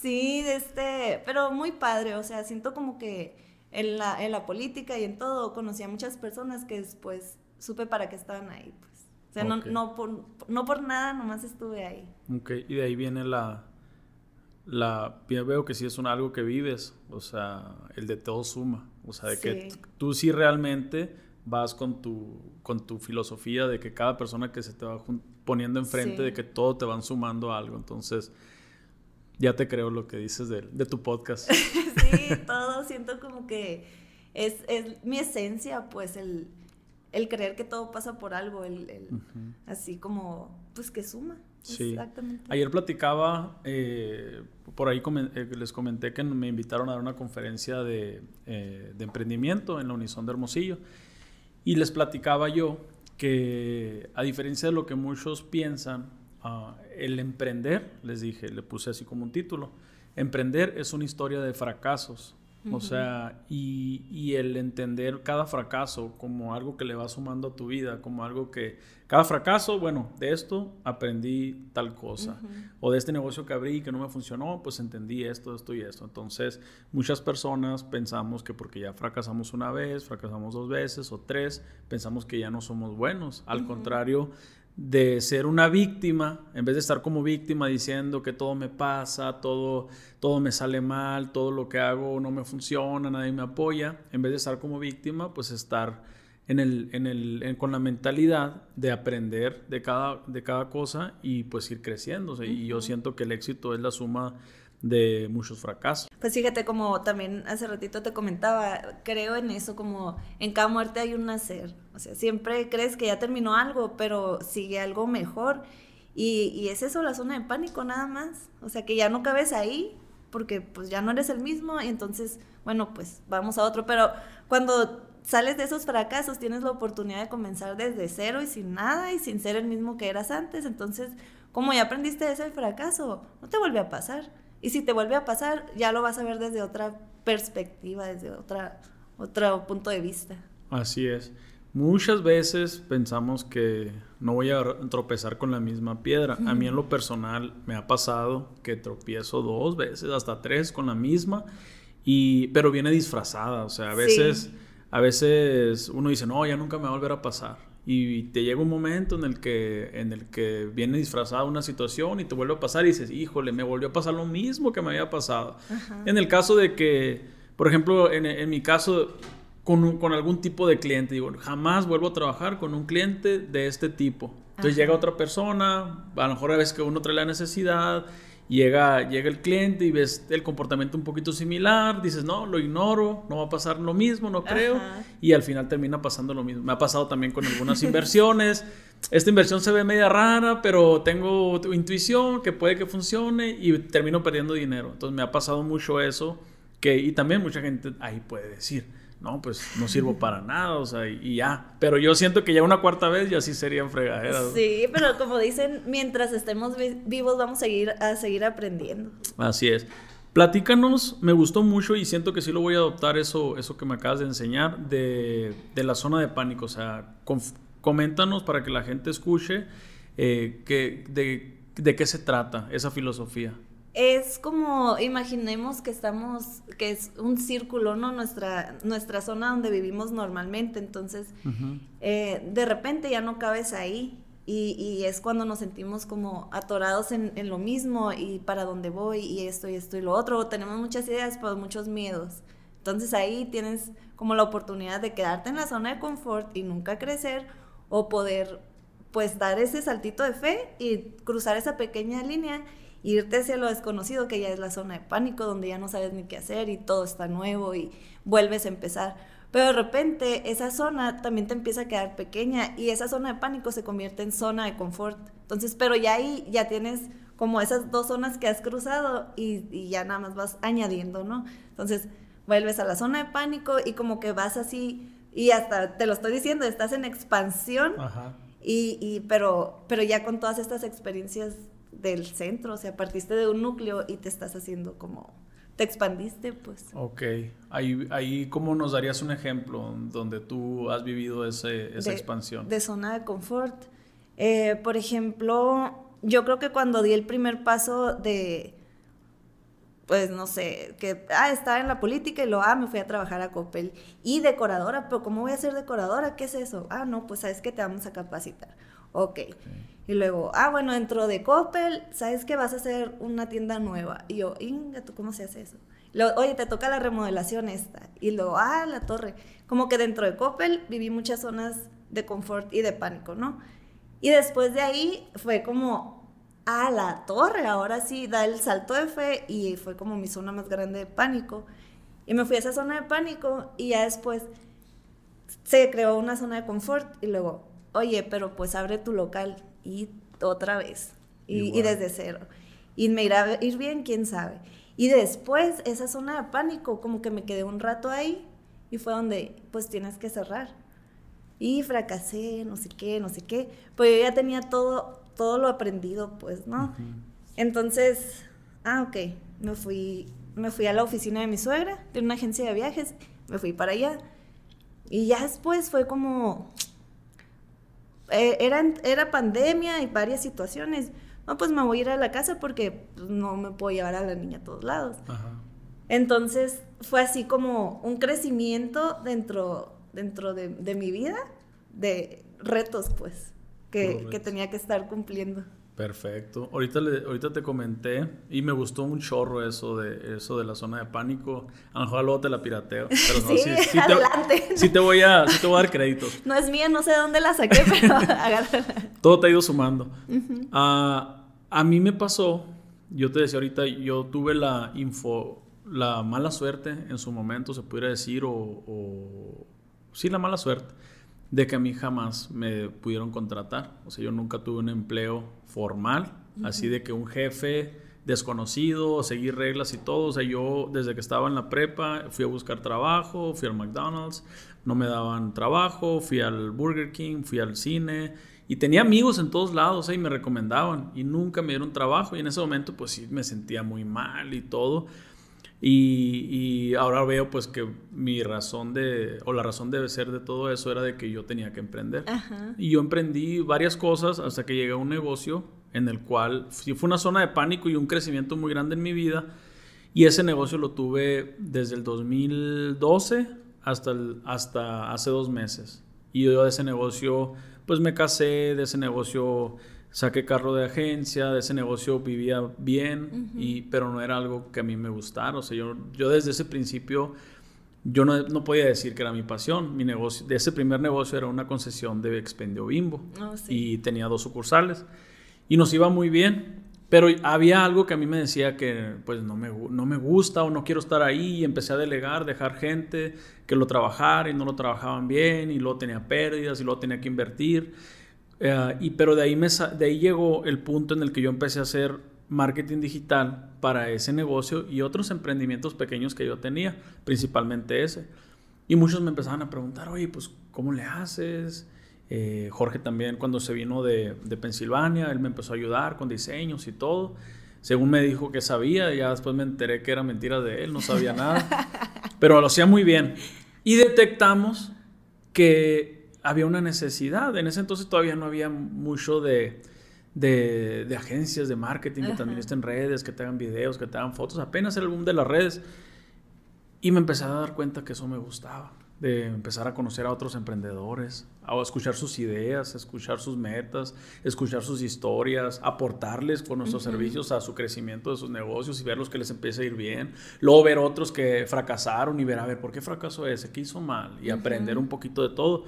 Sí, de este, pero muy padre, o sea, siento como que en la, en la política y en todo conocí a muchas personas que después supe para qué estaban ahí, pues. O sea, no, no, por, no por nada, nomás estuve ahí. Ok, y de ahí viene la... la veo que sí es un, algo que vives, o sea, el de todo suma. O sea, de que Sí. tú sí realmente vas con tu, con tu filosofía de que cada persona que se te va poniendo enfrente, Sí. de que todo te van sumando algo. Entonces, ya te creo lo que dices de, de tu podcast. Sí, todo siento como que es, es mi esencia, pues, el, el creer que todo pasa por algo, el, el- así como, pues, que suma. Sí. Exactamente. Ayer platicaba, eh, por ahí comen- eh, les comenté que me invitaron a dar una conferencia de, eh, de emprendimiento en la Unison de Hermosillo. Y les platicaba yo que a diferencia de lo que muchos piensan, ah, el emprender, les dije, le puse así como un título, emprender es una historia de fracasos. O sea, y, y el entender cada fracaso como algo que le va sumando a tu vida, como algo que, cada fracaso, bueno, de esto aprendí tal cosa, o de este negocio que abrí que no me funcionó, pues entendí esto, esto y esto. Entonces, muchas personas pensamos que porque ya fracasamos una vez, fracasamos dos veces o tres, pensamos que ya no somos buenos. Al contrario, de ser una víctima, en vez de estar como víctima diciendo que todo me pasa, todo, todo me sale mal, todo lo que hago no me funciona, nadie me apoya, en vez de estar como víctima, pues estar en el, en el, en- con la mentalidad de aprender de cada, de cada cosa y pues ir creciendo. o sea, Y yo siento que el éxito es la suma de muchos fracasos. Pues fíjate, como también hace ratito te comentaba, creo en eso, como en cada muerte hay un nacer. O sea, siempre crees que ya terminó algo, pero sigue algo mejor. Y, y es eso, la zona de pánico nada más. O sea, que ya no cabes ahí, porque pues ya no eres el mismo, y entonces, bueno, pues vamos a otro. Pero cuando sales de esos fracasos, tienes la oportunidad de comenzar desde cero y sin nada y sin ser el mismo que eras antes. Entonces, como ya aprendiste de ese fracaso, no te vuelve a pasar. Y si te vuelve a pasar, ya lo vas a ver desde otra perspectiva, desde otra, otro punto de vista. Así es. Muchas veces pensamos que no voy a tropezar con la misma piedra. A mí en lo personal me ha pasado que tropiezo dos veces, hasta tres con la misma, y, pero viene disfrazada. O sea, a Sí. veces, a veces uno dice, no, ya nunca me va a volver a pasar. Y te llega un momento en el que, en el que viene disfrazada una situación y te vuelve a pasar y dices, híjole, me volvió a pasar lo mismo que me había pasado. Ajá. En el caso de que, por ejemplo, en, en mi caso, con, un- con algún tipo de cliente, digo, jamás vuelvo a trabajar con un cliente de este tipo. Entonces Ajá. llega otra persona, a lo mejor a veces que uno trae la necesidad, llega, llega el cliente y ves el comportamiento un poquito similar, dices, no, lo ignoro, no va a pasar lo mismo, no creo, Ajá. y al final termina pasando lo mismo. Me ha pasado también con algunas inversiones. Esta inversión se ve media rara, pero tengo tu intuición que puede que funcione y termino perdiendo dinero. Entonces me ha pasado mucho eso, que, y también mucha gente ahí puede decir, no, pues no sirvo para nada, o sea, y, ya. Pero yo siento que ya una cuarta vez ya sí serían fregaderas. Sí, pero como dicen, mientras estemos vi- vivos vamos a seguir, a seguir aprendiendo. Así es. Platícanos, me gustó mucho y siento que sí lo voy a adoptar eso, eso que me acabas de enseñar de, de la zona de pánico. O sea, coméntanos para que la gente escuche eh, que, de, de qué se trata esa filosofía. Es como, imaginemos que estamos, que es un círculo, ¿no? Nuestra, nuestra zona donde vivimos normalmente, entonces eh, de repente ya no cabes ahí y, y, es cuando nos sentimos como atorados en, en, lo mismo y para dónde voy y esto y esto y lo otro, tenemos muchas ideas pero muchos miedos. Entonces ahí tienes como la oportunidad de quedarte en la zona de confort y nunca crecer o poder pues dar ese saltito de fe y cruzar esa pequeña línea irte hacia lo desconocido, que ya es la zona de pánico, donde ya no sabes ni qué hacer y todo está nuevo y vuelves a empezar. Pero de repente esa zona también te empieza a quedar pequeña y esa zona de pánico se convierte en zona de confort. Entonces, pero ya ahí ya tienes como esas dos zonas que has cruzado y, y ya nada más vas añadiendo, ¿no? Entonces, vuelves a la zona de pánico y como que vas así y hasta te lo estoy diciendo, estás en expansión. Y, y, pero, pero ya con todas estas experiencias del centro, o sea, partiste de un núcleo y te estás haciendo como, te expandiste, pues. Ok, ahí, ahí ¿cómo nos darías un ejemplo donde tú has vivido ese, esa expansión? De zona de confort. Eh, por ejemplo, yo creo que cuando di el primer paso de, pues no sé, que, ah, estaba en la política y lo, ah, me fui a trabajar a Coppel. Y decoradora, pero ¿cómo voy a ser decoradora? ¿Qué es eso? Ah, no, pues sabes que te vamos a capacitar. Ok. okay. Y luego, ah, bueno, dentro de Coppel, ¿sabes que vas a hacer una tienda nueva? Y yo, Inga, ¿tú cómo se hace eso? Oye, te toca la remodelación esta. Y luego, ah, la torre. Como que dentro de Coppel viví muchas zonas de confort y de pánico, ¿no? Y después de ahí fue como, ah, la torre, ahora sí, da el salto de fe y fue como mi zona más grande de pánico. Y me fui a esa zona de pánico y ya después se creó una zona de confort y luego, oye, pero pues abre tu local y otra vez. Y, desde cero. Y me irá a ir bien, quién sabe. Y después, esa zona de pánico, como que me quedé un rato ahí y fue donde, pues tienes que cerrar. Y fracasé, no sé qué, no sé qué. Pues yo ya tenía todo, todo lo aprendido, pues, ¿no? Entonces, ah, ok, me fui, me fui a la oficina de mi suegra, de una agencia de viajes, me fui para allá. Y ya después fue como, eh, era, era pandemia y varias situaciones. No, pues me voy a ir a la casa porque pues, no me puedo llevar a la niña a todos lados. Entonces fue así como un crecimiento dentro, dentro de, de mi vida, de retos pues, que, que tenía que estar cumpliendo. Perfecto. Ahorita, le, ahorita te comenté y me gustó un chorro eso de, eso de la zona de pánico. A lo mejor luego te la pirateo. Pero no, sí, sí, sí adelante. Te, sí te, voy a, sí te voy a dar créditos. No es mía, no sé dónde la saqué, pero agárrala. Todo te ha ido sumando. Uh a mí me pasó, yo te decía ahorita, yo tuve la info, la mala suerte en su momento, se pudiera decir, o, o sí, la mala suerte de que a mí jamás me pudieron contratar. O sea, yo nunca tuve un empleo formal, así de que un jefe desconocido, seguir reglas y todo. O sea, yo desde que estaba en la prepa fui a buscar trabajo, fui al McDonald's, no me daban trabajo, fui al Burger King, fui al cine y tenía amigos en todos lados ¿eh? y me recomendaban y nunca me dieron trabajo y en ese momento pues sí me sentía muy mal y todo. Y, ahora veo pues que mi razón de, o la razón de ser de todo eso era de que yo tenía que emprender. Y yo emprendí varias cosas hasta que llegué a un negocio en el cual sí fue una zona de pánico y un crecimiento muy grande en mi vida. Y ese negocio lo tuve desde el 2012 hasta, hasta hace dos meses. Y yo de ese negocio, pues me casé, de ese negocio saqué carro de agencia, de ese negocio vivía bien, y, pero no era algo que a mí me gustara. O sea, yo, yo desde ese principio, yo no, no, podía decir que era mi pasión. Mi negocio, de ese primer negocio era una concesión de Expendio Bimbo oh, y tenía dos sucursales y nos iba muy bien. Pero había algo que a mí me decía que pues no me, no me gusta o no quiero estar ahí y empecé a delegar, dejar gente que lo trabajara y no lo trabajaban bien y luego tenía pérdidas y luego tenía que invertir. Eh, y, pero de ahí, me, de ahí llegó el punto en el que yo empecé a hacer marketing digital para ese negocio y otros emprendimientos pequeños que yo tenía, principalmente ese. Y muchos me empezaban a preguntar, oye, pues, ¿cómo le haces? Eh, Jorge también, cuando se vino de, de, Pensilvania, él me empezó a ayudar con diseños y todo. Según me dijo que sabía, ya después me enteré que era mentira de él, no sabía nada. pero lo hacía muy bien. Y detectamos que había una necesidad. En ese entonces todavía no había mucho de, de, de agencias de marketing que también estén redes, que te hagan videos, que te hagan fotos. Apenas era el boom de las redes. Y me empecé a dar cuenta que eso me gustaba de empezar a conocer a otros emprendedores, a escuchar sus ideas, escuchar sus metas, escuchar sus historias, aportarles con nuestros servicios a su crecimiento de sus negocios y ver los que les empieza a ir bien. Luego ver otros que fracasaron y ver, a ver, ¿por qué fracasó ese? ¿Qué hizo mal? Y aprender un poquito de todo.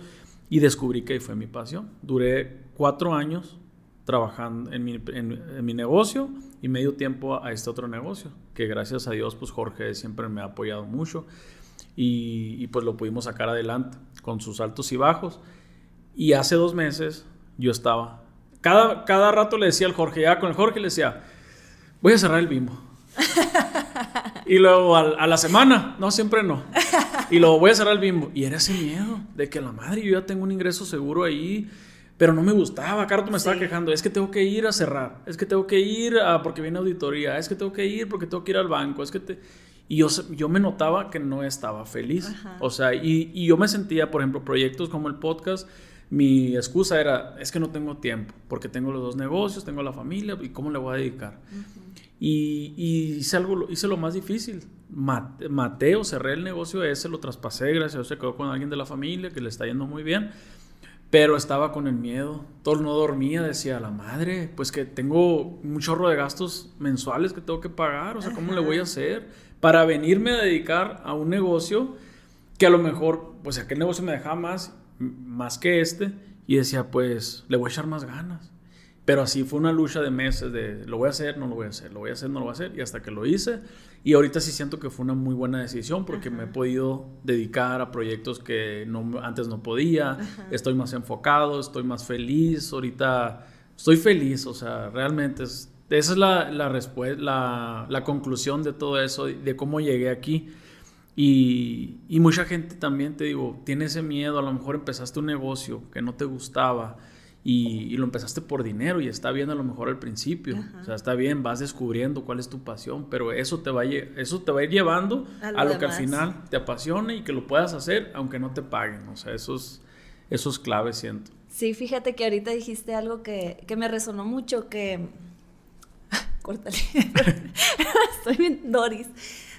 Y descubrí que ahí fue mi pasión. Duré cuatro años trabajando en mi, en mi negocio y medio tiempo a este otro negocio, que gracias a Dios, pues Jorge siempre me ha apoyado mucho y, pues lo pudimos sacar adelante con sus altos y bajos. Y hace dos meses yo estaba, cada, cada rato le decía al Jorge, ya con el Jorge le decía, voy a cerrar el bimbo. Y luego a, la semana, no, siempre no. Y luego voy a cerrar el bimbo. Y era ese miedo de que la madre, yo ya tengo un ingreso seguro ahí, pero no me gustaba. Cada me estaba quejando, es que tengo que ir a cerrar, es que tengo que ir a, porque viene auditoría, es que tengo que ir porque tengo que ir al banco, es que te... Y yo, yo me notaba que no estaba feliz. O sea, y, y, yo me sentía, por ejemplo, proyectos como el podcast, mi excusa era, es que no tengo tiempo, porque tengo los dos negocios, tengo la familia, ¿y cómo le voy a dedicar? Y, y, hice, algo, hice lo más difícil. Mateo, cerré el negocio ese, lo traspasé, gracias a Dios se quedó con alguien de la familia que le está yendo muy bien. Pero estaba con el miedo, todo no dormía, decía, la madre, pues que tengo un chorro de gastos mensuales que tengo que pagar, o sea, ¿cómo le voy a hacer? para venirme a dedicar a un negocio que a lo mejor, pues aquel negocio me dejaba más, más que este, y decía, pues le voy a echar más ganas. Pero así fue una lucha de meses de lo voy a hacer, no lo voy a hacer, lo voy a hacer, no lo voy a hacer, y hasta que lo hice. Y ahorita sí siento que fue una muy buena decisión porque me he podido dedicar a proyectos que no, antes no podía, estoy más enfocado, estoy más feliz, ahorita estoy feliz, o sea, realmente es, esa es la, la, la, la conclusión de todo eso, de cómo llegué aquí. Y, y, mucha gente también, te digo, tiene ese miedo, a lo mejor empezaste un negocio que no te gustaba y, y lo empezaste por dinero y está bien a lo mejor al principio, o sea, está bien, vas descubriendo cuál es tu pasión, pero eso te va a, eso te va a ir llevando a lo, que al final te apasione y que lo puedas hacer aunque no te paguen, o sea, eso es, eso es clave, siento. Sí, fíjate que ahorita dijiste algo que, que me resonó mucho, que córtale. Estoy bien Doris.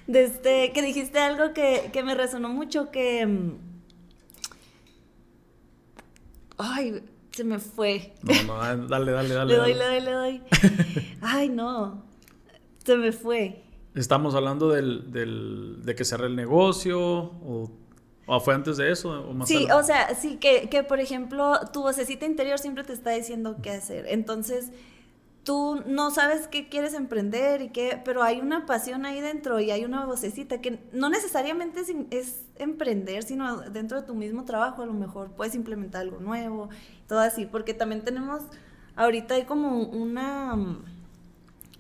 Desde que dijiste algo que, me resonó mucho, que... Mm, ay, se me fue. No, no, ah, dale, dale, dale. le doy, le doy, le doy. Ay, no. Se me fue. ¿Estamos hablando del, del, de que cerré el negocio o, o, fue antes de eso? O más sí, o sea, sí, que, que por ejemplo tu vocecita interior siempre te está diciendo qué hacer. Entonces, tú no sabes qué quieres emprender y qué, pero hay una pasión ahí dentro y hay una vocecita que no necesariamente es, emprender, sino dentro de tu mismo trabajo a lo mejor puedes implementar algo nuevo, todo así, porque también tenemos, ahorita hay como una,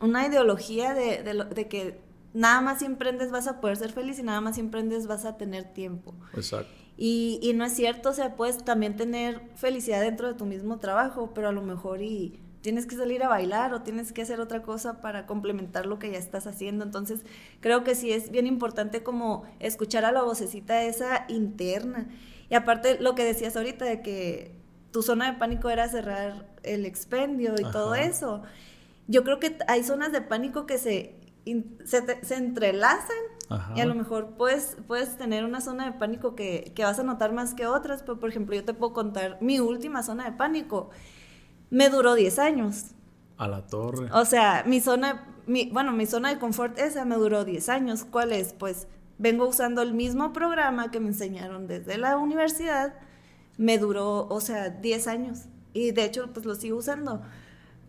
una ideología de, de, que nada más si emprendes vas a poder ser feliz y nada más si emprendes vas a tener tiempo. Exacto. Y, y no es cierto, o sea, puedes también tener felicidad dentro de tu mismo trabajo, pero a lo mejor y tienes que salir a bailar o tienes que hacer otra cosa para complementar lo que ya estás haciendo. Entonces, creo que sí es bien importante como escuchar a la vocecita esa interna. Y aparte, lo que decías ahorita de que tu zona de pánico era cerrar el expendio y todo eso. Yo creo que hay zonas de pánico que se, se, entrelazan y a lo mejor puedes, puedes tener una zona de pánico que, que vas a notar más que otras. Pero, por ejemplo, yo te puedo contar mi última zona de pánico me duró 10 años. A la torre. O sea, mi zona, mi, bueno, mi zona de confort esa me duró 10 años. ¿Cuál es? Pues vengo usando el mismo programa que me enseñaron desde la universidad. Me duró, o sea, 10 años. Y de hecho, pues lo sigo usando.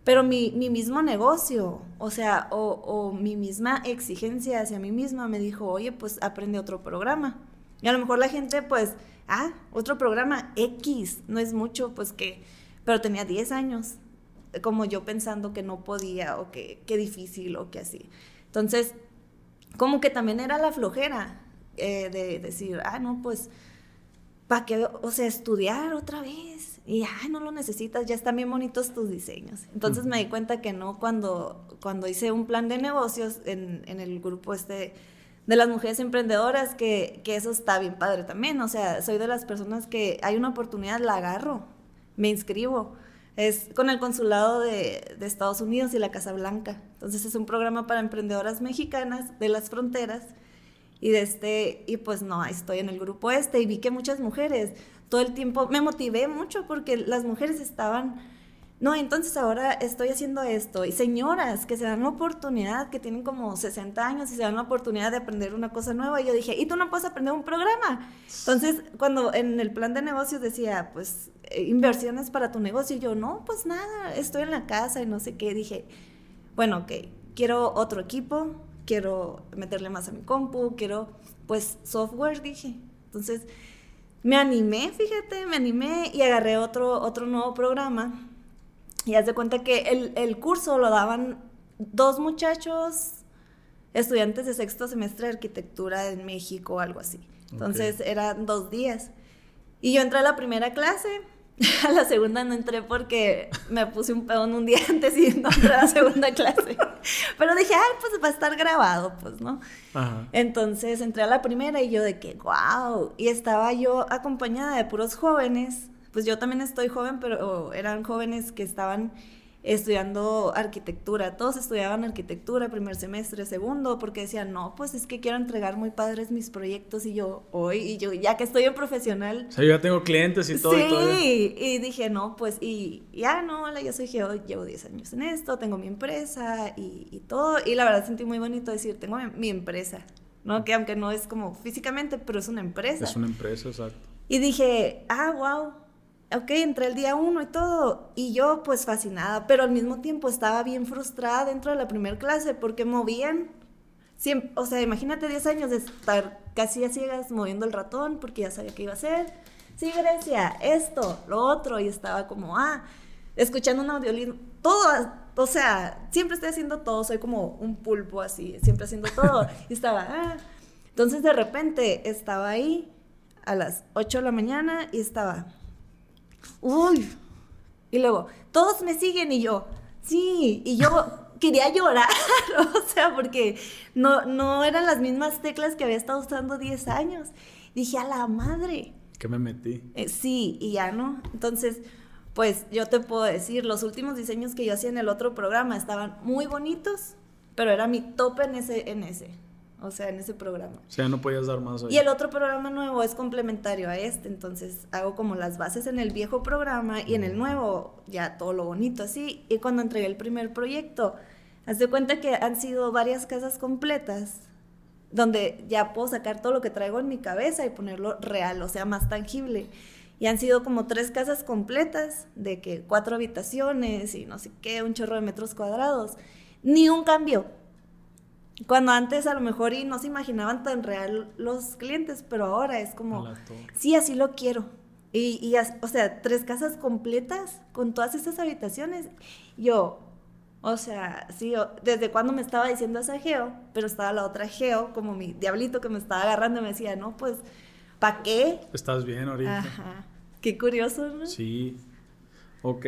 Pero mi, mi mismo negocio, o sea, o, o, mi misma exigencia hacia mí misma me dijo, oye, pues aprende otro programa. Y a lo mejor la gente, pues, ah, otro programa X, no es mucho, pues que pero tenía 10 años, como yo pensando que no podía o que qué difícil o que así. Entonces, como que también era la flojera eh, de decir, ah, no, pues, ¿para qué? O sea, estudiar otra vez. Y, ah, no lo necesitas, ya están bien bonitos tus diseños. Entonces me di cuenta que no, cuando, cuando hice un plan de negocios en, en el grupo este de las mujeres emprendedoras, que, que eso está bien padre también. O sea, soy de las personas que hay una oportunidad, la agarro me inscribo. Es con el consulado de, de Estados Unidos y la Casa Blanca. Entonces es un programa para emprendedoras mexicanas de las fronteras. Y, de este, y pues no, estoy en el grupo este y vi que muchas mujeres, todo el tiempo me motivé mucho porque las mujeres estaban no, entonces ahora estoy haciendo esto. Y señoras que se dan la oportunidad, que tienen como 60 años y se dan la oportunidad de aprender una cosa nueva. Y yo dije, ¿y tú no puedes aprender un programa? Entonces, cuando en el plan de negocios decía, pues, inversiones para tu negocio, y yo, no, pues nada, estoy en la casa y no sé qué. Dije, bueno, ok, quiero otro equipo, quiero meterle más a mi compu, quiero, pues, software, dije. Entonces, me animé, fíjate, me animé y agarré otro, otro nuevo programa y haz de cuenta que el, el curso lo daban dos muchachos estudiantes de sexto semestre de arquitectura en México o algo así. Entonces eran dos días. Y yo entré a la primera clase, a la segunda no entré porque me puse un peón un día antes y no entré a la segunda clase. Pero dije, ay, pues va a estar grabado, pues, ¿no? Entonces entré a la primera y yo de que, wow. Y estaba yo acompañada de puros jóvenes pues yo también estoy joven, pero eran jóvenes que estaban estudiando arquitectura. Todos estudiaban arquitectura, primer semestre, segundo, porque decían, no, pues es que quiero entregar muy padres mis proyectos y yo, hoy, y yo, ya que estoy en profesional. O sea, yo ya tengo clientes y todo. Sí, y, todo. y dije, no, pues, y ya no, hola, yo soy Geo, llevo 10 años en esto, tengo mi empresa y, y todo. Y la verdad sentí muy bonito decir, tengo mi, mi empresa, ¿no? Que aunque no es como físicamente, pero es una empresa. Es una empresa, exacto. Y dije, ah, wow ok, entré el día uno y todo, y yo pues fascinada, pero al mismo tiempo estaba bien frustrada dentro de la primera clase porque movían, siempre, o sea, imagínate 10 años de estar casi a ciegas moviendo el ratón porque ya sabía qué iba a hacer. Sí, Grecia, esto, lo otro, y estaba como, ah, escuchando un audiolibro, todo, o sea, siempre estoy haciendo todo, soy como un pulpo así, siempre haciendo todo, y estaba, ah. Entonces de repente estaba ahí a las 8 de la mañana y estaba, uy. Y luego, todos me siguen y yo, sí, y yo quería llorar, o sea, porque no, no eran las mismas teclas que había estado usando 10 años. Dije, a la madre. ¿Qué me metí? Eh, sí, y ya no. Entonces, pues yo te puedo decir, los últimos diseños que yo hacía en el otro programa estaban muy bonitos, pero era mi tope en ese, en ese o sea, en ese programa. O sea, no podías dar más. Y el otro programa nuevo es complementario a este, entonces hago como las bases en el viejo programa y en el nuevo ya todo lo bonito así. Y cuando entregué el primer proyecto, haz de cuenta que han sido varias casas completas donde ya puedo sacar todo lo que traigo en mi cabeza y ponerlo real, o sea, más tangible. Y han sido como tres casas completas, de que cuatro habitaciones y no sé qué, un chorro de metros cuadrados. Ni un cambio cuando antes a lo mejor y no se imaginaban tan real los clientes, pero ahora es como, sí, así lo quiero. Y, y, o sea, tres casas completas con todas estas habitaciones. Yo, o sea, sí, desde cuando me estaba diciendo esa Geo, pero estaba la otra Geo, como mi diablito que me estaba agarrando y me decía, no, pues, ¿para qué? Estás bien ahorita. Ajá. Qué curioso, ¿no? Sí. Ok.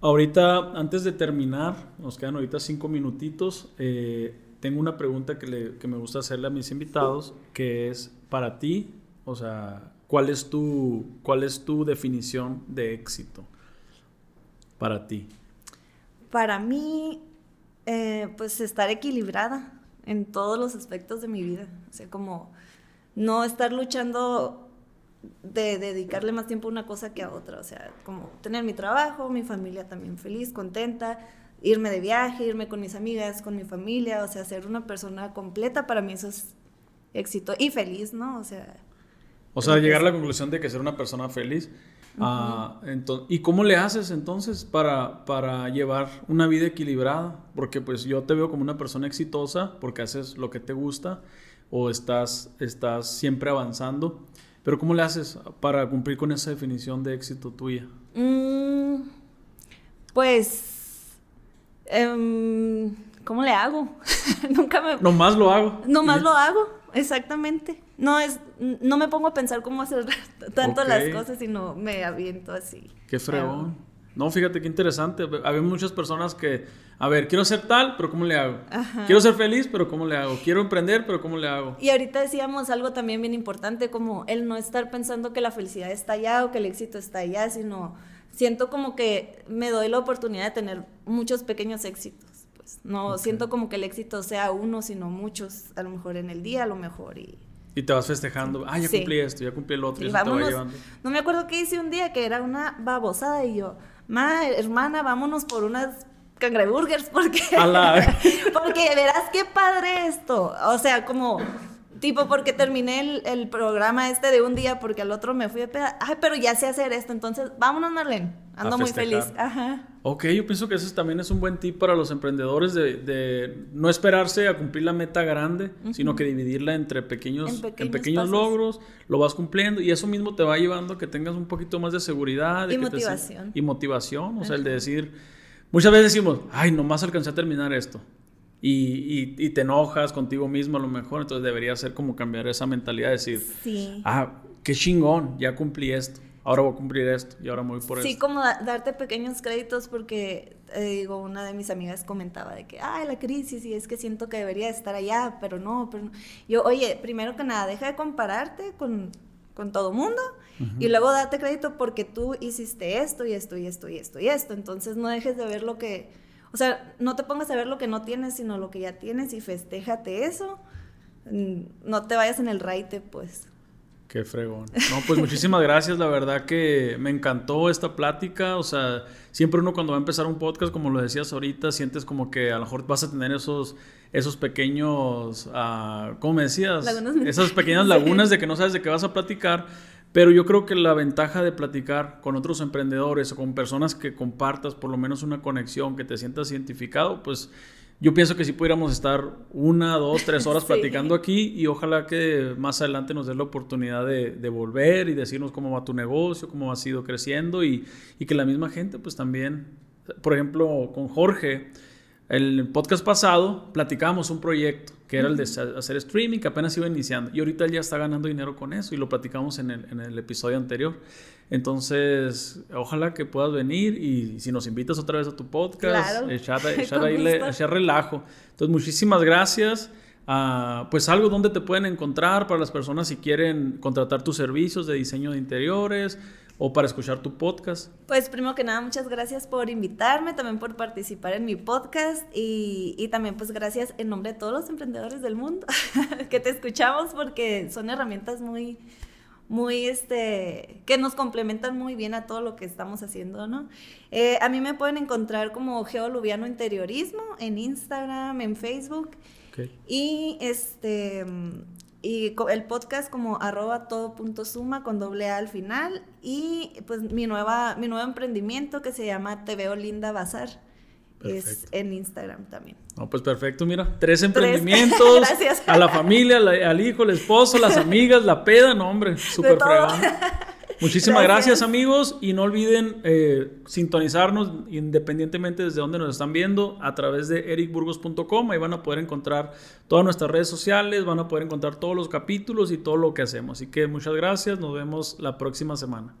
Ahorita, antes de terminar, nos quedan ahorita cinco minutitos. Eh, tengo una pregunta que, le, que, me gusta hacerle a mis invitados, que es para ti, o sea, ¿cuál es tu, cuál es tu definición de éxito para ti? Para mí, eh, pues estar equilibrada en todos los aspectos de mi vida, o sea, como no estar luchando de dedicarle más tiempo a una cosa que a otra, o sea, como tener mi trabajo, mi familia también feliz, contenta, irme de viaje, irme con mis amigas, con mi familia, o sea, ser una persona completa, para mí eso es éxito y feliz, ¿no? O sea... O sea, llegar a la conclusión de que ser una persona feliz. Ah, ¿Y cómo le haces entonces para, para llevar una vida equilibrada? Porque pues yo te veo como una persona exitosa porque haces lo que te gusta o estás, estás siempre avanzando. Pero ¿cómo le haces para cumplir con esa definición de éxito tuya? Mm, pues Em, ¿cómo le hago? Nunca me... Nomás lo hago. Nomás lo hago, exactamente. No es, no me pongo a pensar cómo hacer tanto las cosas, sino me aviento así. Qué fregón. No, fíjate qué interesante. Había muchas personas que, a ver, quiero ser tal, pero ¿cómo le hago? Quiero ser feliz, pero ¿cómo le hago? Quiero emprender, pero ¿cómo le hago? Y ahorita decíamos algo también bien importante, como el no estar pensando que la felicidad está allá o que el éxito está allá, sino siento como que me doy la oportunidad de tener muchos pequeños éxitos. Pues no siento como que el éxito sea uno, sino muchos, a lo mejor en el día, a lo mejor y y te vas festejando, ah, ya cumplí esto, ya cumplí el otro, y eso te va llevando. No me acuerdo qué hice un día que era una babosada y yo, ma, hermana, vámonos por unas cangreburgers porque porque verás qué padre esto. O sea, como tipo porque terminé el, el, programa este de un día porque al otro me fui a pegar. Ay, pero ya sé hacer esto, entonces vámonos, Marlene. Ando muy feliz. Ajá. Ok, yo pienso que eso también es un buen tip para los emprendedores de, de no esperarse a cumplir la meta grande, sino que dividirla entre pequeños, en pequeños, logros, lo vas cumpliendo y eso mismo te va llevando a que tengas un poquito más de seguridad. y motivación. y motivación, o sea, el de decir, muchas veces decimos, ay, nomás alcancé a terminar esto. Y, y, te enojas contigo mismo a lo mejor, entonces debería ser como cambiar esa mentalidad, decir, sí. ah, qué chingón, ya cumplí esto ahora voy a cumplir esto y ahora me voy por sí, Sí, como darte pequeños créditos porque, eh, digo, una de mis amigas comentaba de que, ay, la crisis y es que siento que debería estar allá, pero no, pero Yo, oye, primero que nada, deja de compararte con, con todo mundo y luego date crédito porque tú hiciste esto y esto y esto y esto y esto. Entonces no dejes de ver lo que, o sea, no te pongas a ver lo que no tienes, sino lo que ya tienes y festéjate eso. Mm, no te vayas en el raite, pues. Qué fregón. No, pues muchísimas gracias. La verdad que me encantó esta plática. O sea, siempre uno cuando va a empezar un podcast, como lo decías ahorita, sientes como que a lo mejor vas a tener esos, esos pequeños, uh, ¿cómo me decías? Esas pequeñas lagunas de que no sabes de qué vas a platicar. Pero yo creo que la ventaja de platicar con otros emprendedores o con personas que compartas por lo menos una conexión, que te sientas identificado, pues yo pienso que sí pudiéramos estar una, dos, tres horas platicando aquí y ojalá que más adelante nos dé la oportunidad de, volver y decirnos cómo va tu negocio, cómo ha sido creciendo y, y, que la misma gente pues también, por ejemplo, con Jorge, el podcast pasado platicábamos un proyecto que era el de hacer streaming, que apenas iba iniciando. Y ahorita él ya está ganando dinero con eso y lo platicamos en el, en el episodio anterior. Entonces, ojalá que puedas venir y si nos invitas otra vez a tu podcast, echar, echar, relajo. Entonces, muchísimas gracias. Ah, pues algo donde te pueden encontrar para las personas si quieren contratar tus servicios de diseño de interiores o para escuchar tu podcast? Pues primero que nada, muchas gracias por invitarme, también por participar en mi podcast y, y también pues gracias en nombre de todos los emprendedores del mundo que te escuchamos porque son herramientas muy muy, este, que nos complementan muy bien a todo lo que estamos haciendo, ¿no? Eh, a mí me pueden encontrar como Geoluviano Interiorismo en Instagram, en Facebook. Y este, y el podcast como arroba todo punto suma con doble A al final y pues mi nueva mi nuevo emprendimiento que se llama Te veo linda bazar es en Instagram también. No, pues perfecto, mira, tres emprendimientos, Gracias. a la familia, al hijo, al esposo, las amigas, la peda, no hombre, súper fregón. Muchísimas gracias. amigos y no olviden eh, sintonizarnos independientemente desde donde nos están viendo a través de ericburgos.com. Ahí van a poder encontrar todas nuestras redes sociales, van a poder encontrar todos los capítulos y todo lo que hacemos. Así que muchas gracias, nos vemos la próxima semana.